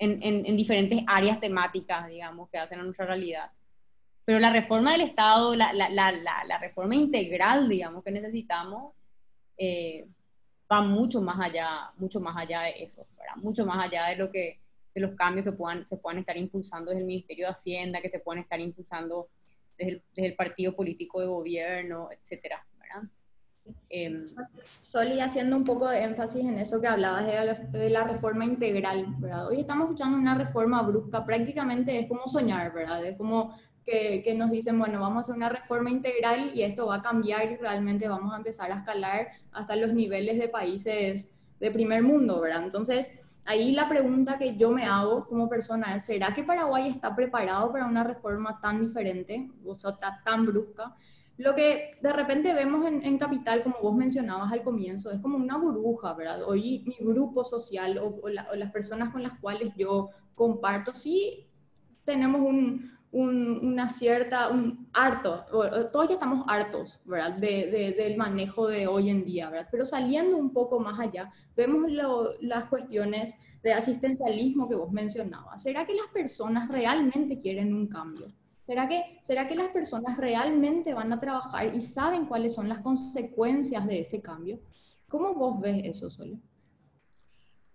en, en, en diferentes áreas temáticas, digamos, que hacen a nuestra realidad. Pero la reforma del Estado, la, la, la, la reforma integral, digamos, que necesitamos, eh, va mucho más allá, mucho más allá de eso, mucho más allá de lo que de los cambios que puedan, se puedan estar impulsando desde el Ministerio de Hacienda, que se puedan estar impulsando desde el, desde el partido político de gobierno, etcétera, ¿verdad? Eh, Soli, haciendo un poco de énfasis en eso que hablabas de la, de la, reforma integral, ¿verdad? Hoy estamos escuchando una reforma brusca, prácticamente es como soñar, ¿verdad? Es como que, nos dicen, bueno, vamos a hacer una reforma integral y esto va a cambiar y realmente vamos a empezar a escalar hasta los niveles de países de primer mundo, ¿verdad? Entonces, ahí la pregunta que yo me hago como persona es, ¿será que Paraguay está preparado para una reforma tan diferente, o sea, tan brusca? Lo que de repente vemos en, Capital, como vos mencionabas al comienzo, es como una burbuja, ¿verdad? Hoy mi grupo social o, las personas con las cuales yo comparto, sí tenemos un, una cierta, un harto, todos ya estamos hartos, ¿verdad? De, del manejo de hoy en día, ¿verdad? Pero saliendo un poco más allá, vemos las cuestiones de asistencialismo que vos mencionabas. ¿Será que las personas realmente quieren un cambio? ¿Será que, ¿Será que las personas realmente van a trabajar y saben cuáles son las consecuencias de ese cambio? ¿Cómo vos ves eso, Sole?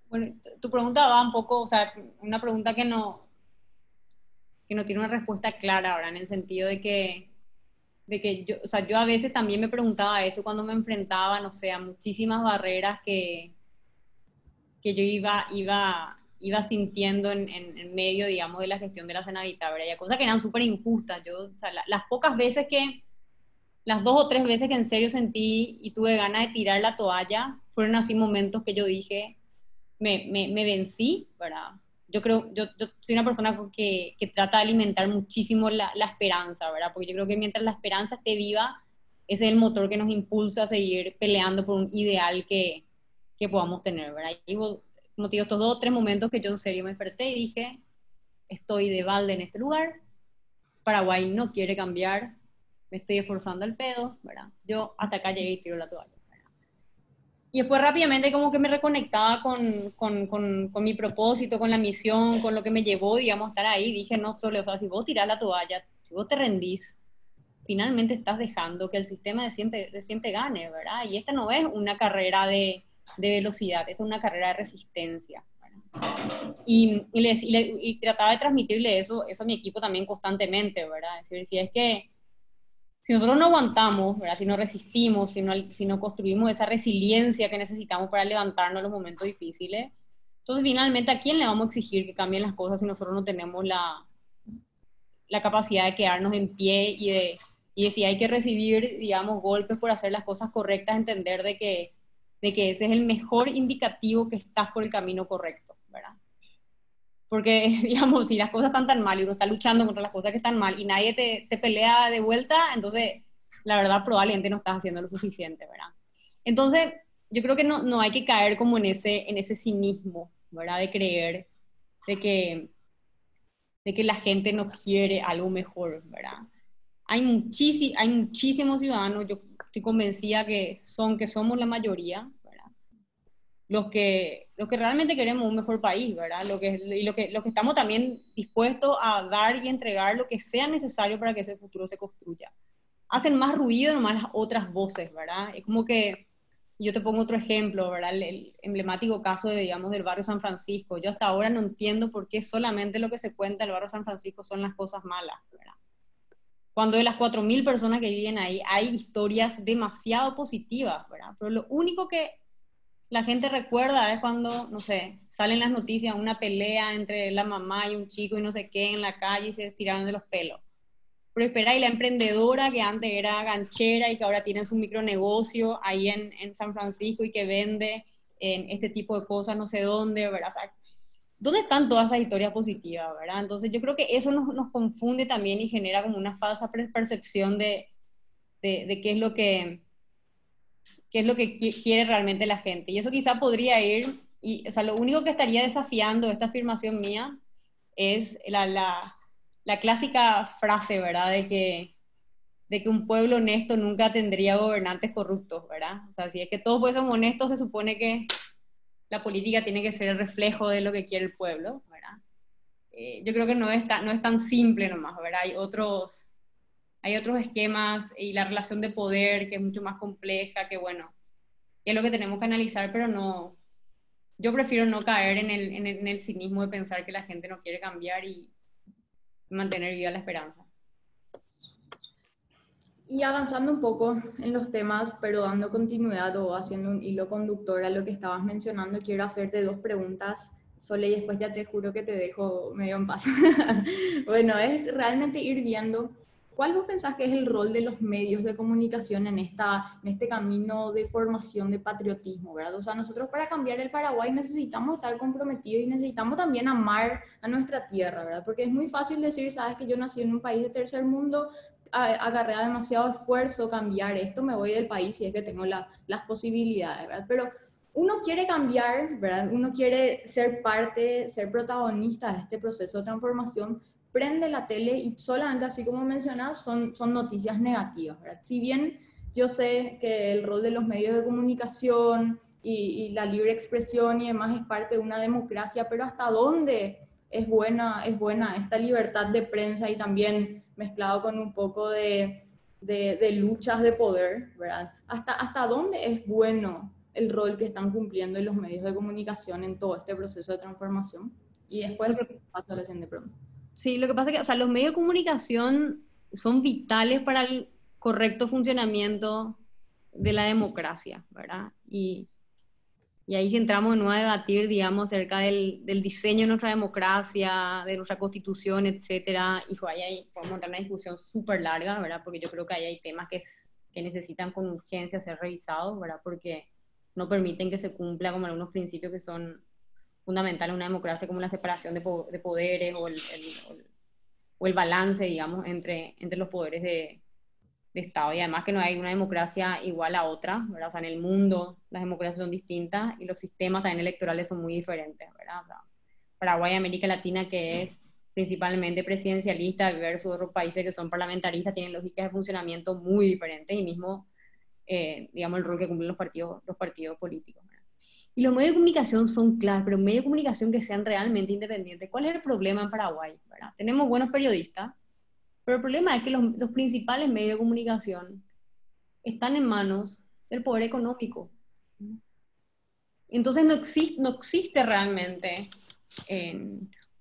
Bueno, tu pregunta va un poco, o sea, una pregunta que no, que no tiene una respuesta clara ahora, en el sentido de que, de que yo, o sea, yo a veces también me preguntaba eso cuando me enfrentaba, no sé, a muchísimas barreras que, que yo iba, iba, iba sintiendo en, en, medio, digamos, de la gestión de la Senadita. Y cosas que eran súper injustas. Yo, las pocas veces que, las dos o tres veces que en serio sentí y tuve ganas de tirar la toalla, fueron así momentos que yo dije, me, me, me vencí, ¿verdad? Yo creo, yo, yo soy una persona que, que, trata de alimentar muchísimo la, la, esperanza, ¿verdad? Porque yo creo que mientras la esperanza esté viva, ese es el motor que nos impulsa a seguir peleando por un ideal que, que podamos tener, ¿verdad? Y como te digo, estos dos o tres momentos que yo en serio me desperté y dije, estoy de balde en este lugar, Paraguay no quiere cambiar, me estoy esforzando al pedo, ¿verdad? Yo hasta acá llegué y tiro la toalla. Y después rápidamente como que me reconectaba con, con, con, con, mi propósito, con la misión, con lo que me llevó, digamos, a estar ahí. Dije, no, solo, o sea, si vos tirás la toalla, si vos te rendís, finalmente estás dejando que el sistema de siempre, de siempre gane, ¿verdad? Y esta no es una carrera de, de velocidad, es una carrera de resistencia. Y, y, les, y, trataba de transmitirle eso, eso a mi equipo también constantemente, ¿verdad? Es decir, si es que si nosotros no aguantamos, ¿verdad? si no resistimos, si no, si no construimos esa resiliencia que necesitamos para levantarnos en los momentos difíciles, entonces finalmente a quién le vamos a exigir que cambien las cosas si nosotros no tenemos la, la capacidad de quedarnos en pie y de, y de si hay que recibir, digamos, golpes por hacer las cosas correctas, entender de que de que ese es el mejor indicativo que estás por el camino correcto, ¿verdad? Porque, [laughs] digamos, si las cosas están tan mal y uno está luchando contra las cosas que están mal y nadie te, te pelea de vuelta, entonces, la verdad, probablemente no estás haciendo lo suficiente, ¿verdad? Entonces, yo creo que no, no hay que caer como en ese, en ese cinismo, ¿verdad? De creer de que, de que la gente no quiere algo mejor, ¿verdad? Hay, hay muchísimos ciudadanos, yo estoy convencida que son, que somos la mayoría. Los que, los que realmente queremos un mejor país, ¿verdad? Lo que, y lo que, lo que estamos también dispuestos a dar y entregar lo que sea necesario para que ese futuro se construya. Hacen más ruido nomás las otras voces, ¿verdad? Es como que, yo te pongo otro ejemplo, ¿verdad? El, el, emblemático caso de, digamos, del barrio San Francisco. Yo hasta ahora no entiendo por qué solamente lo que se cuenta del barrio San Francisco son las cosas malas, ¿verdad? cuando de las 4.000 personas que viven ahí hay historias demasiado positivas, ¿verdad? Pero lo único que la gente recuerda es cuando, no sé, salen las noticias, una pelea entre la mamá y un chico y no sé qué en la calle y se tiraron de los pelos. Pero espera, y la emprendedora que antes era ganchera y que ahora tiene su micronegocio ahí en, en San Francisco y que vende en este tipo de cosas no sé dónde, ¿verdad? O sea, ¿dónde están todas esas historias positivas, verdad? Entonces yo creo que eso nos, nos confunde también y genera como una falsa percepción de, de, de, qué es lo que qué es lo que quiere realmente la gente. Y eso quizá podría ir, y, o sea, lo único que estaría desafiando esta afirmación mía es la, la, la clásica frase, ¿verdad? De que, de que un pueblo honesto nunca tendría gobernantes corruptos, ¿verdad? O sea, si es que todos fuesen honestos, se supone que la política tiene que ser el reflejo de lo que quiere el pueblo, ¿verdad? Eh, yo creo que no es, tan, no es tan simple nomás, ¿verdad? Hay otros, hay otros esquemas y la relación de poder que es mucho más compleja, que bueno, es lo que tenemos que analizar, pero no, yo prefiero no caer en el, en el, en el cinismo de pensar que la gente no quiere cambiar y mantener viva la esperanza. Y avanzando un poco en los temas, pero dando continuidad o haciendo un hilo conductor a lo que estabas mencionando, quiero hacerte dos preguntas, Sole, y después ya te juro que te dejo medio en paz. [laughs] bueno, es realmente ir viendo cuál vos pensás que es el rol de los medios de comunicación en, esta, en este camino de formación de patriotismo, ¿verdad? O sea, nosotros para cambiar el Paraguay necesitamos estar comprometidos y necesitamos también amar a nuestra tierra, ¿verdad? Porque es muy fácil decir, sabes que yo nací en un país de tercer mundo, agarrea demasiado esfuerzo cambiar esto, me voy del país si es que tengo las posibilidades, ¿verdad? Pero uno quiere cambiar, ¿verdad? Uno quiere ser parte, ser protagonista de este proceso de transformación, prende la tele y solamente así como mencionas son, son noticias negativas, ¿verdad? Si bien yo sé que el rol de los medios de comunicación y, y la libre expresión y demás es parte de una democracia, pero hasta dónde es buena, es buena esta libertad de prensa y también mezclado con un poco de, de, luchas de poder, ¿verdad? ¿Hasta, ¿Hasta dónde es bueno el rol que están cumpliendo los medios de comunicación en todo este proceso de transformación? Y después paso a la siguiente pregunta. Sí, lo que pasa es que, o sea, los medios de comunicación son vitales para el correcto funcionamiento de la democracia, ¿verdad? Y y ahí si entramos de nuevo a debatir, digamos, acerca del, del, diseño de nuestra democracia, de nuestra constitución, etcétera, y ahí, ahí podemos en una discusión súper larga, ¿verdad? Porque yo creo que ahí hay temas que, que necesitan con urgencia ser revisados, ¿verdad? Porque no permiten que se cumpla como algunos principios que son fundamentales en una democracia, como la separación de, de poderes o el, el, o el, balance, digamos, entre, entre los poderes de, de Estado y además que no hay una democracia igual a otra, ¿verdad? O sea, en el mundo las democracias son distintas y los sistemas también electorales son muy diferentes, ¿verdad? O sea, Paraguay y América Latina, que es principalmente presidencialista versus otros países que son parlamentaristas, tienen lógicas de funcionamiento muy diferentes y mismo, eh, digamos, el rol que cumplen los partidos, los partidos políticos. Y los medios de comunicación son claves, pero medios de comunicación que sean realmente independientes. ¿Cuál es el problema en Paraguay? ¿verdad? Tenemos buenos periodistas, pero el problema es que los, principales medios de comunicación están en manos del poder económico. Entonces no existe, no existe realmente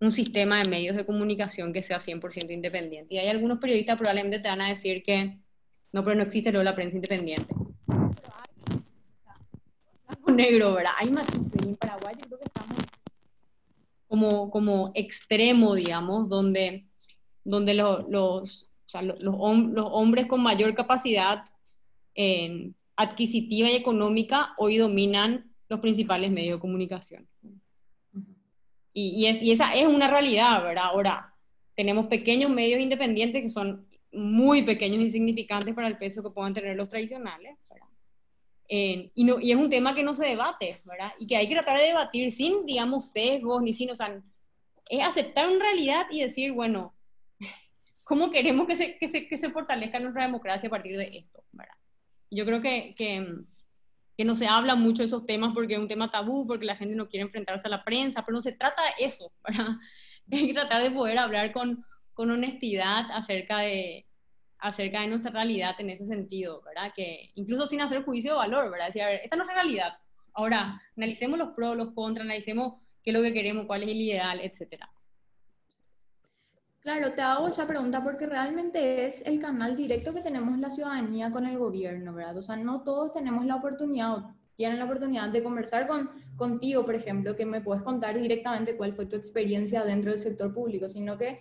un sistema de medios de comunicación que sea 100% independiente. Y hay algunos periodistas probablemente te van a decir que no, pero no existe luego la prensa independiente. Negro, ¿verdad? Hay matices. Y en Paraguay yo creo que estamos como, como extremo, digamos, donde donde los, los, los, hombres con mayor capacidad adquisitiva y económica hoy dominan los principales medios de comunicación. Y, y, esa es una realidad, ¿verdad? Ahora, tenemos pequeños medios independientes que son muy pequeños insignificantes para el peso que puedan tener los tradicionales, ¿verdad? Y, no, y es un tema que no se debate, ¿verdad? Y que hay que tratar de debatir sin, digamos, sesgos, ni sin, o sea, es aceptar una realidad y decir, bueno, [laughs] cómo queremos que se, que se, que se fortalezca nuestra democracia a partir de esto, ¿verdad? Yo creo que, que, que, no se habla mucho de esos temas porque es un tema tabú, porque la gente no quiere enfrentarse a la prensa, pero no se trata de eso, [laughs] ¿verdad? Hay que tratar de poder hablar con, con honestidad acerca de, acerca de nuestra realidad en ese sentido, ¿verdad? Que incluso sin hacer juicio de valor, ¿verdad? Decir, a ver, esta no es la realidad. Ahora, analicemos los pros, los contras, analicemos qué es lo que queremos, cuál es el ideal, etcétera. Claro, te hago esa pregunta porque realmente es el canal directo que tenemos la ciudadanía con el gobierno, ¿verdad? O sea, no todos tenemos la oportunidad o tienen la oportunidad de conversar con, contigo, por ejemplo, que me puedes contar directamente cuál fue tu experiencia dentro del sector público, sino que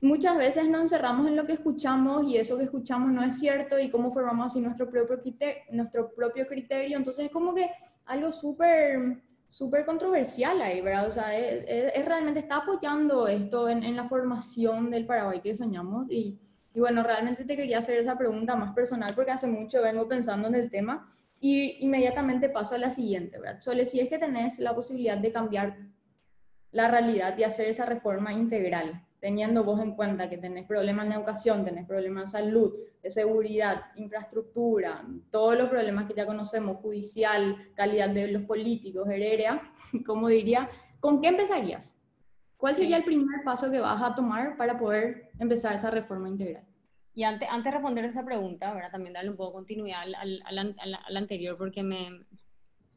muchas veces nos encerramos en lo que escuchamos y eso que escuchamos no es cierto y cómo formamos así nuestro propio criterio, nuestro propio criterio. Entonces es como que algo súper súper controversial ahí, ¿verdad? O sea, es, realmente está apoyando esto en, la formación del Paraguay que soñamos y, y, bueno, realmente te quería hacer esa pregunta más personal porque hace mucho vengo pensando en el tema y inmediatamente paso a la siguiente, ¿verdad? Sole, si es que tenés la posibilidad de cambiar la realidad y hacer esa reforma integral, teniendo vos en cuenta que tenés problemas en educación, tenés problemas en salud, de seguridad, infraestructura, todos los problemas que ya conocemos, judicial, calidad de los políticos, heredia, [laughs] como diría, ¿con qué empezarías? ¿Cuál sería el primer paso que vas a tomar para poder empezar esa reforma integral? Y antes, antes de responder esa pregunta, ¿verdad? también darle un poco de continuidad al, al, al, anterior, porque me,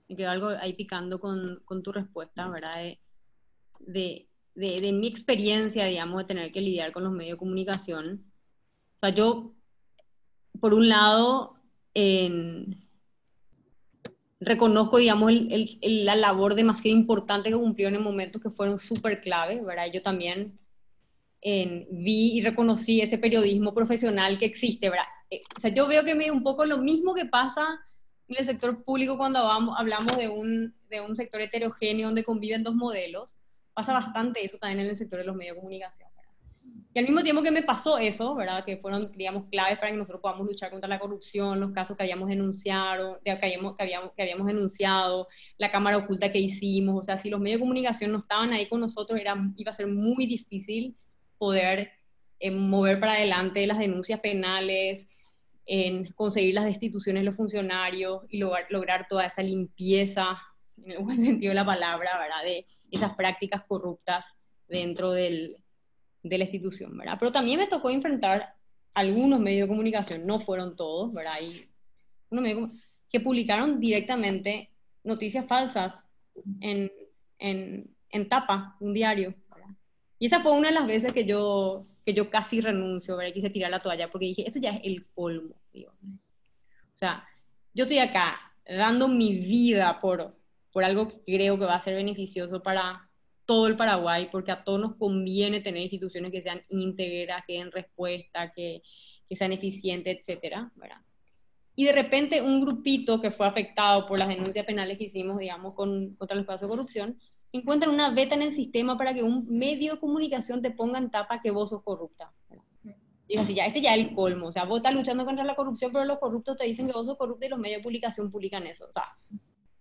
me, quedó algo ahí picando con, con tu respuesta, ¿verdad? de de, mi experiencia, digamos, de tener que lidiar con los medios de comunicación, o sea, yo, por un lado, reconozco, digamos, la labor demasiado importante que cumplieron en momentos que fueron súper clave, ¿verdad? Yo también vi y reconocí ese periodismo profesional que existe, ¿verdad? Eh, o sea, yo veo que me un poco lo mismo que pasa en el sector público cuando hablamos de un, de un sector heterogéneo donde conviven dos modelos pasa bastante eso también en el sector de los medios de comunicación. Y al mismo tiempo que me pasó eso, ¿verdad? Que fueron, digamos, claves para que nosotros podamos luchar contra la corrupción, los casos que habíamos denunciado, que habíamos, que habíamos, que habíamos denunciado, la cámara oculta que hicimos, o sea, si los medios de comunicación no estaban ahí con nosotros, era, iba a ser muy difícil poder eh, mover para adelante las denuncias penales, en conseguir las destituciones de los funcionarios y lograr, lograr toda esa limpieza, en el buen [laughs] sentido de la palabra, ¿verdad? De esas prácticas corruptas dentro del, de la institución, ¿verdad? Pero también me tocó enfrentar algunos medios de comunicación, no fueron todos, ¿verdad? Y medios que publicaron directamente noticias falsas en, en, en tapa, un diario. Y esa fue una de las veces que yo, que yo casi renuncio, ¿verdad? Quise tirar la toalla porque dije, esto ya es el colmo, digo. O sea, yo estoy acá dando mi vida por, por algo que creo que va a ser beneficioso para, todo el Paraguay, porque a todos nos conviene tener instituciones que sean íntegras, que den respuesta, que, que sean eficientes, etcétera, ¿verdad? Y de repente un grupito que fue afectado por las denuncias penales que hicimos, digamos, con, contra los casos de corrupción, encuentran una beta en el sistema para que un medio de comunicación te ponga en tapa que vos sos corrupta. Y así, ya, este ya es el colmo. O sea, vos estás luchando contra la corrupción, pero los corruptos te dicen que vos sos corrupta y los medios de publicación publican eso. O sea,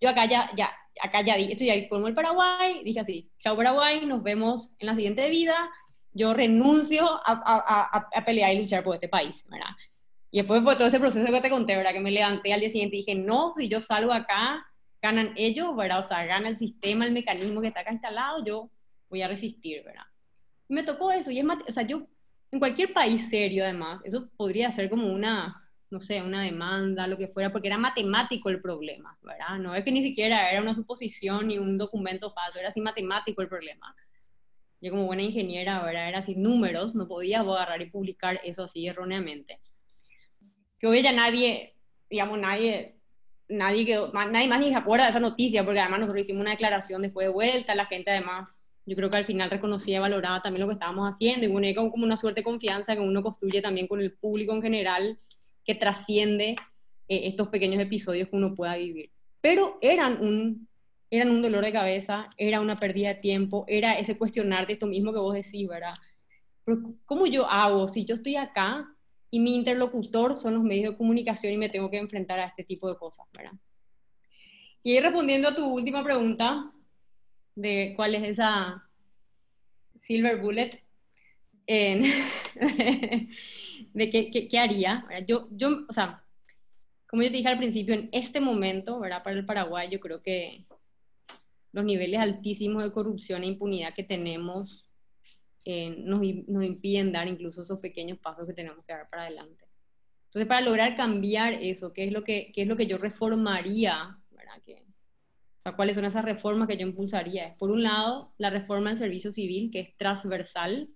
yo acá ya, ya, acá ya di, esto ya como el Paraguay, dije así, chao Paraguay, nos vemos en la siguiente vida, yo renuncio a, a, a, pelear y luchar por este país, ¿verdad? Y después fue todo ese proceso que te conté, ¿verdad? Que me levanté al día siguiente y dije, no, si yo salgo acá, ganan ellos, ¿verdad? O sea, gana el sistema, el mecanismo que está acá instalado, yo voy a resistir, ¿verdad? Y me tocó eso, y es, o sea, yo, en cualquier país serio además, eso podría ser como una, no sé, una demanda, lo que fuera, porque era matemático el problema, ¿verdad? No es que ni siquiera era una suposición ni un documento falso, era así matemático el problema. Yo como buena ingeniera, ¿verdad? Era así números, no podía agarrar y publicar eso así erróneamente. Que hoy ya nadie, digamos, nadie, nadie, que, nadie más ni se acuerda de esa noticia, porque además nosotros hicimos una declaración después de vuelta, la gente además, yo creo que al final reconocía y valoraba también lo que estábamos haciendo, y bueno, como una suerte de confianza que uno construye también con el público en general, que trasciende eh, estos pequeños episodios que uno pueda vivir. Pero eran un, eran un dolor de cabeza, era una pérdida de tiempo, era ese cuestionarte esto mismo que vos decís, ¿verdad? Pero ¿cómo yo hago si yo estoy acá y mi interlocutor son los medios de comunicación y me tengo que enfrentar a este tipo de cosas, ¿verdad? Y respondiendo a tu última pregunta de cuál es esa silver bullet, en [laughs] de qué, qué, haría. Yo, yo, o sea, como yo te dije al principio, en este momento, ¿verdad? Para el Paraguay, yo creo que los niveles altísimos de corrupción e impunidad que tenemos eh, nos, nos, impiden dar incluso esos pequeños pasos que tenemos que dar para adelante. Entonces, para lograr cambiar eso, ¿qué es lo que, qué es lo que yo reformaría? ¿verdad? Que, o sea, ¿Cuáles son esas reformas que yo impulsaría? Por un lado, la reforma del servicio civil, que es transversal,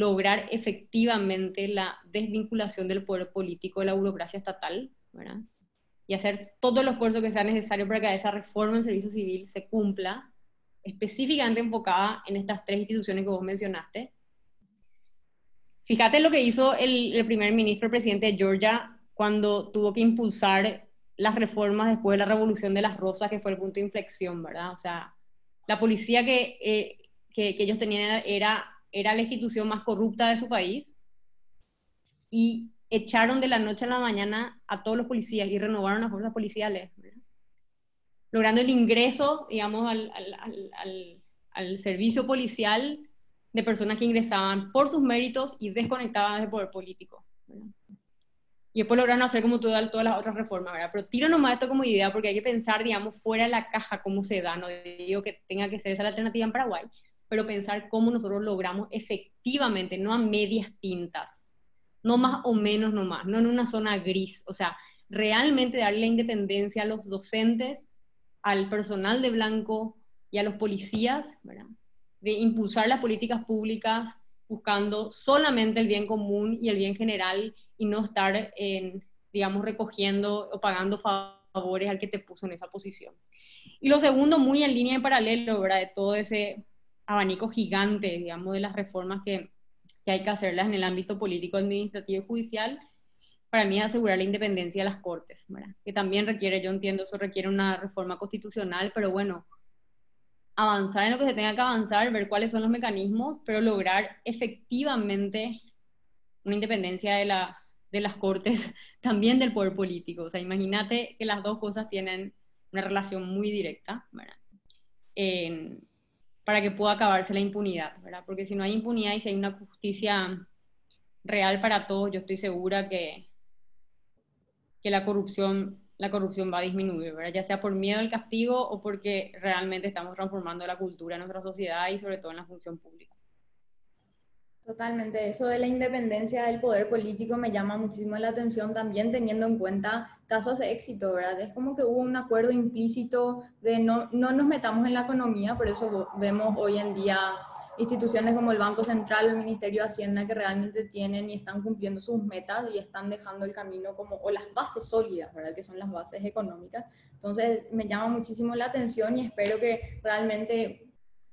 lograr efectivamente la desvinculación del poder político de la burocracia estatal, ¿verdad? Y hacer todo el esfuerzo que sea necesario para que esa reforma en servicio civil se cumpla, específicamente enfocada en estas tres instituciones que vos mencionaste. Fíjate lo que hizo el, el primer ministro, el presidente de Georgia, cuando tuvo que impulsar las reformas después de la revolución de las rosas, que fue el punto de inflexión, ¿verdad? O sea, la policía que, eh, que, que ellos tenían era era la institución más corrupta de su país y echaron de la noche a la mañana a todos los policías y renovaron las fuerzas policiales, logrando el ingreso, digamos, al, al, al, servicio policial de personas que ingresaban por sus méritos y desconectaban del poder político. Y después lograron hacer como todas, todas las otras reformas, ¿verdad? Pero tiro nomás esto como idea porque hay que pensar, digamos, fuera de la caja cómo se da, no digo que tenga que ser esa la alternativa en Paraguay, pero pensar cómo nosotros logramos efectivamente, no a medias tintas, no más o menos nomás, no en una zona gris, o sea, realmente darle la independencia a los docentes, al personal de blanco y a los policías, ¿verdad? de impulsar las políticas públicas buscando solamente el bien común y el bien general y no estar, en, digamos, recogiendo o pagando favores al que te puso en esa posición. Y lo segundo, muy en línea de paralelo, ¿verdad? De todo ese abanico gigante, digamos, de las reformas que, que hay que hacerlas en el ámbito político, administrativo y judicial, para mí es asegurar la independencia de las cortes, que también requiere, yo entiendo, eso requiere una reforma constitucional, pero bueno, avanzar en lo que se tenga que avanzar, ver cuáles son los mecanismos, pero lograr efectivamente una independencia de, la, de las cortes, [laughs] también del poder político. O sea, imagínate que las dos cosas tienen una relación muy directa. Para que pueda acabarse la impunidad, ¿verdad? Porque si no hay impunidad y si hay una justicia real para todos, yo estoy segura que, que la corrupción la corrupción va a disminuir, ¿verdad? ya sea por miedo al castigo o porque realmente estamos transformando la cultura en nuestra sociedad y sobre todo en la función pública. Totalmente, eso de la independencia del poder político me llama muchísimo la atención también teniendo en cuenta casos de éxito, ¿verdad? Es como que hubo un acuerdo implícito de no, no nos metamos en la economía, por eso vemos hoy en día instituciones como el Banco Central o el Ministerio de Hacienda que realmente tienen y están cumpliendo sus metas y están dejando el camino como, o las bases sólidas, ¿verdad? Que son las bases económicas. Entonces, me llama muchísimo la atención y espero que realmente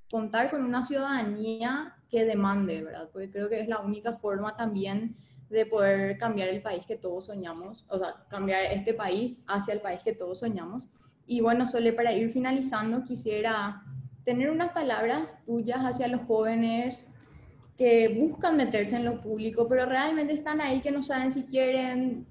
contar con una ciudadanía que demande, ¿verdad? Porque creo que es la única forma también de poder cambiar el país que todos soñamos, o sea, cambiar este país hacia el país que todos soñamos. Y bueno, solo para ir finalizando, quisiera tener unas palabras tuyas hacia los jóvenes que buscan meterse en lo público, pero realmente están ahí que no saben si quieren,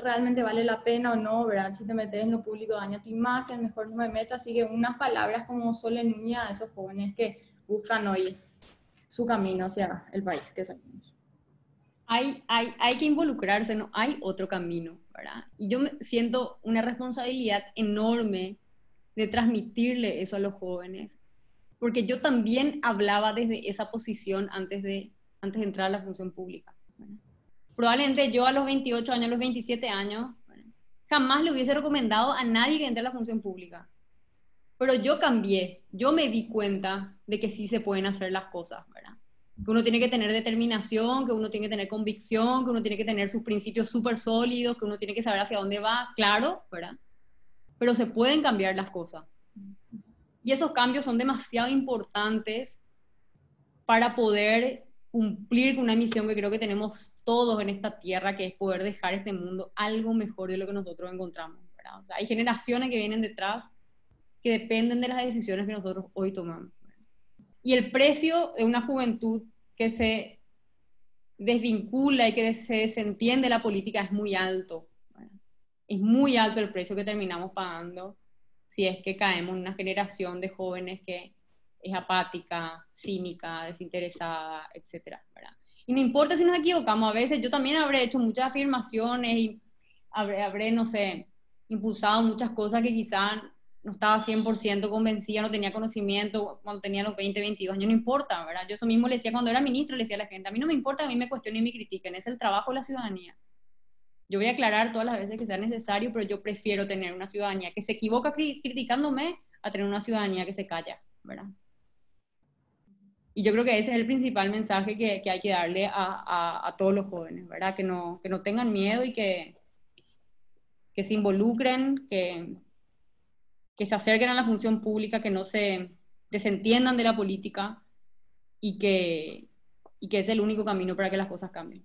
realmente vale la pena o no, ¿verdad? Si te metes en lo público daña tu imagen, mejor no me meto. Así que unas palabras como Sole Nuña a esos jóvenes que buscan hoy su camino hacia el país que somos. Hay, hay, hay que involucrarse, no hay otro camino, ¿verdad? Y yo me siento una responsabilidad enorme de transmitirle eso a los jóvenes, porque yo también hablaba desde esa posición antes de, antes de entrar a la función pública. Probablemente yo a los 28 años, a los 27 años, jamás le hubiese recomendado a nadie que entre a la función pública. Pero yo cambié, yo me di cuenta de que sí se pueden hacer las cosas, ¿verdad? Que uno tiene que tener determinación, que uno tiene que tener convicción, que uno tiene que tener sus principios súper sólidos, que uno tiene que saber hacia dónde va, claro, ¿verdad? pero se pueden cambiar las cosas. Y esos cambios son demasiado importantes para poder cumplir con una misión que creo que tenemos todos en esta tierra, que es poder dejar este mundo algo mejor de lo que nosotros encontramos. hay generaciones que vienen detrás que dependen de las decisiones que nosotros hoy tomamos. Y el precio de una juventud que se desvincula y que se desentiende de la política es muy alto. Es muy alto el precio que terminamos pagando si es que caemos en una generación de jóvenes que es apática, cínica, desinteresada, etcétera, Y no importa si nos equivocamos, a veces yo también habré hecho muchas afirmaciones y habré, habré no sé, impulsado muchas cosas que quizás no estaba 100% convencida, no tenía conocimiento cuando tenía los 20, 22 años, no importa, ¿verdad? Yo eso mismo le decía cuando era ministro, le decía a la gente, a mí no me importa, a mí me cuestionen y me critiquen, es el trabajo de la ciudadanía. Yo voy a aclarar todas las veces que sea necesario, pero yo prefiero tener una ciudadanía que se equivoca criticándome a tener una ciudadanía que se calla, ¿verdad? Y yo creo que ese es el principal mensaje que, que hay que darle a, a, a, todos los jóvenes, ¿verdad? Que no, que no tengan miedo y que, que se involucren, que, que se acerquen a la función pública, que no se desentiendan de la política y que, y que es el único camino para que las cosas cambien.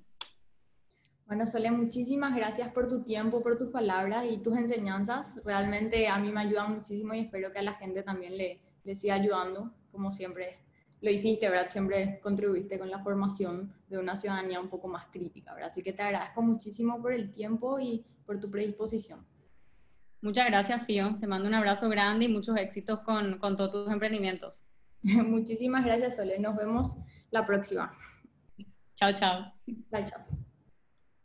Bueno, Sole, muchísimas gracias por tu tiempo, por tus palabras y tus enseñanzas. Realmente a mí me ayudan muchísimo y espero que a la gente también le, le siga ayudando, como siempre lo hiciste, ¿verdad? Siempre contribuiste con la formación de una ciudadanía un poco más crítica, ¿verdad? Así que te agradezco muchísimo por el tiempo y por tu predisposición. Muchas gracias, Fío. Te mando un abrazo grande y muchos éxitos con, con todos tus emprendimientos. [laughs] Muchísimas gracias, Sole. Nos vemos la próxima. Chao, chao. Chao, chao.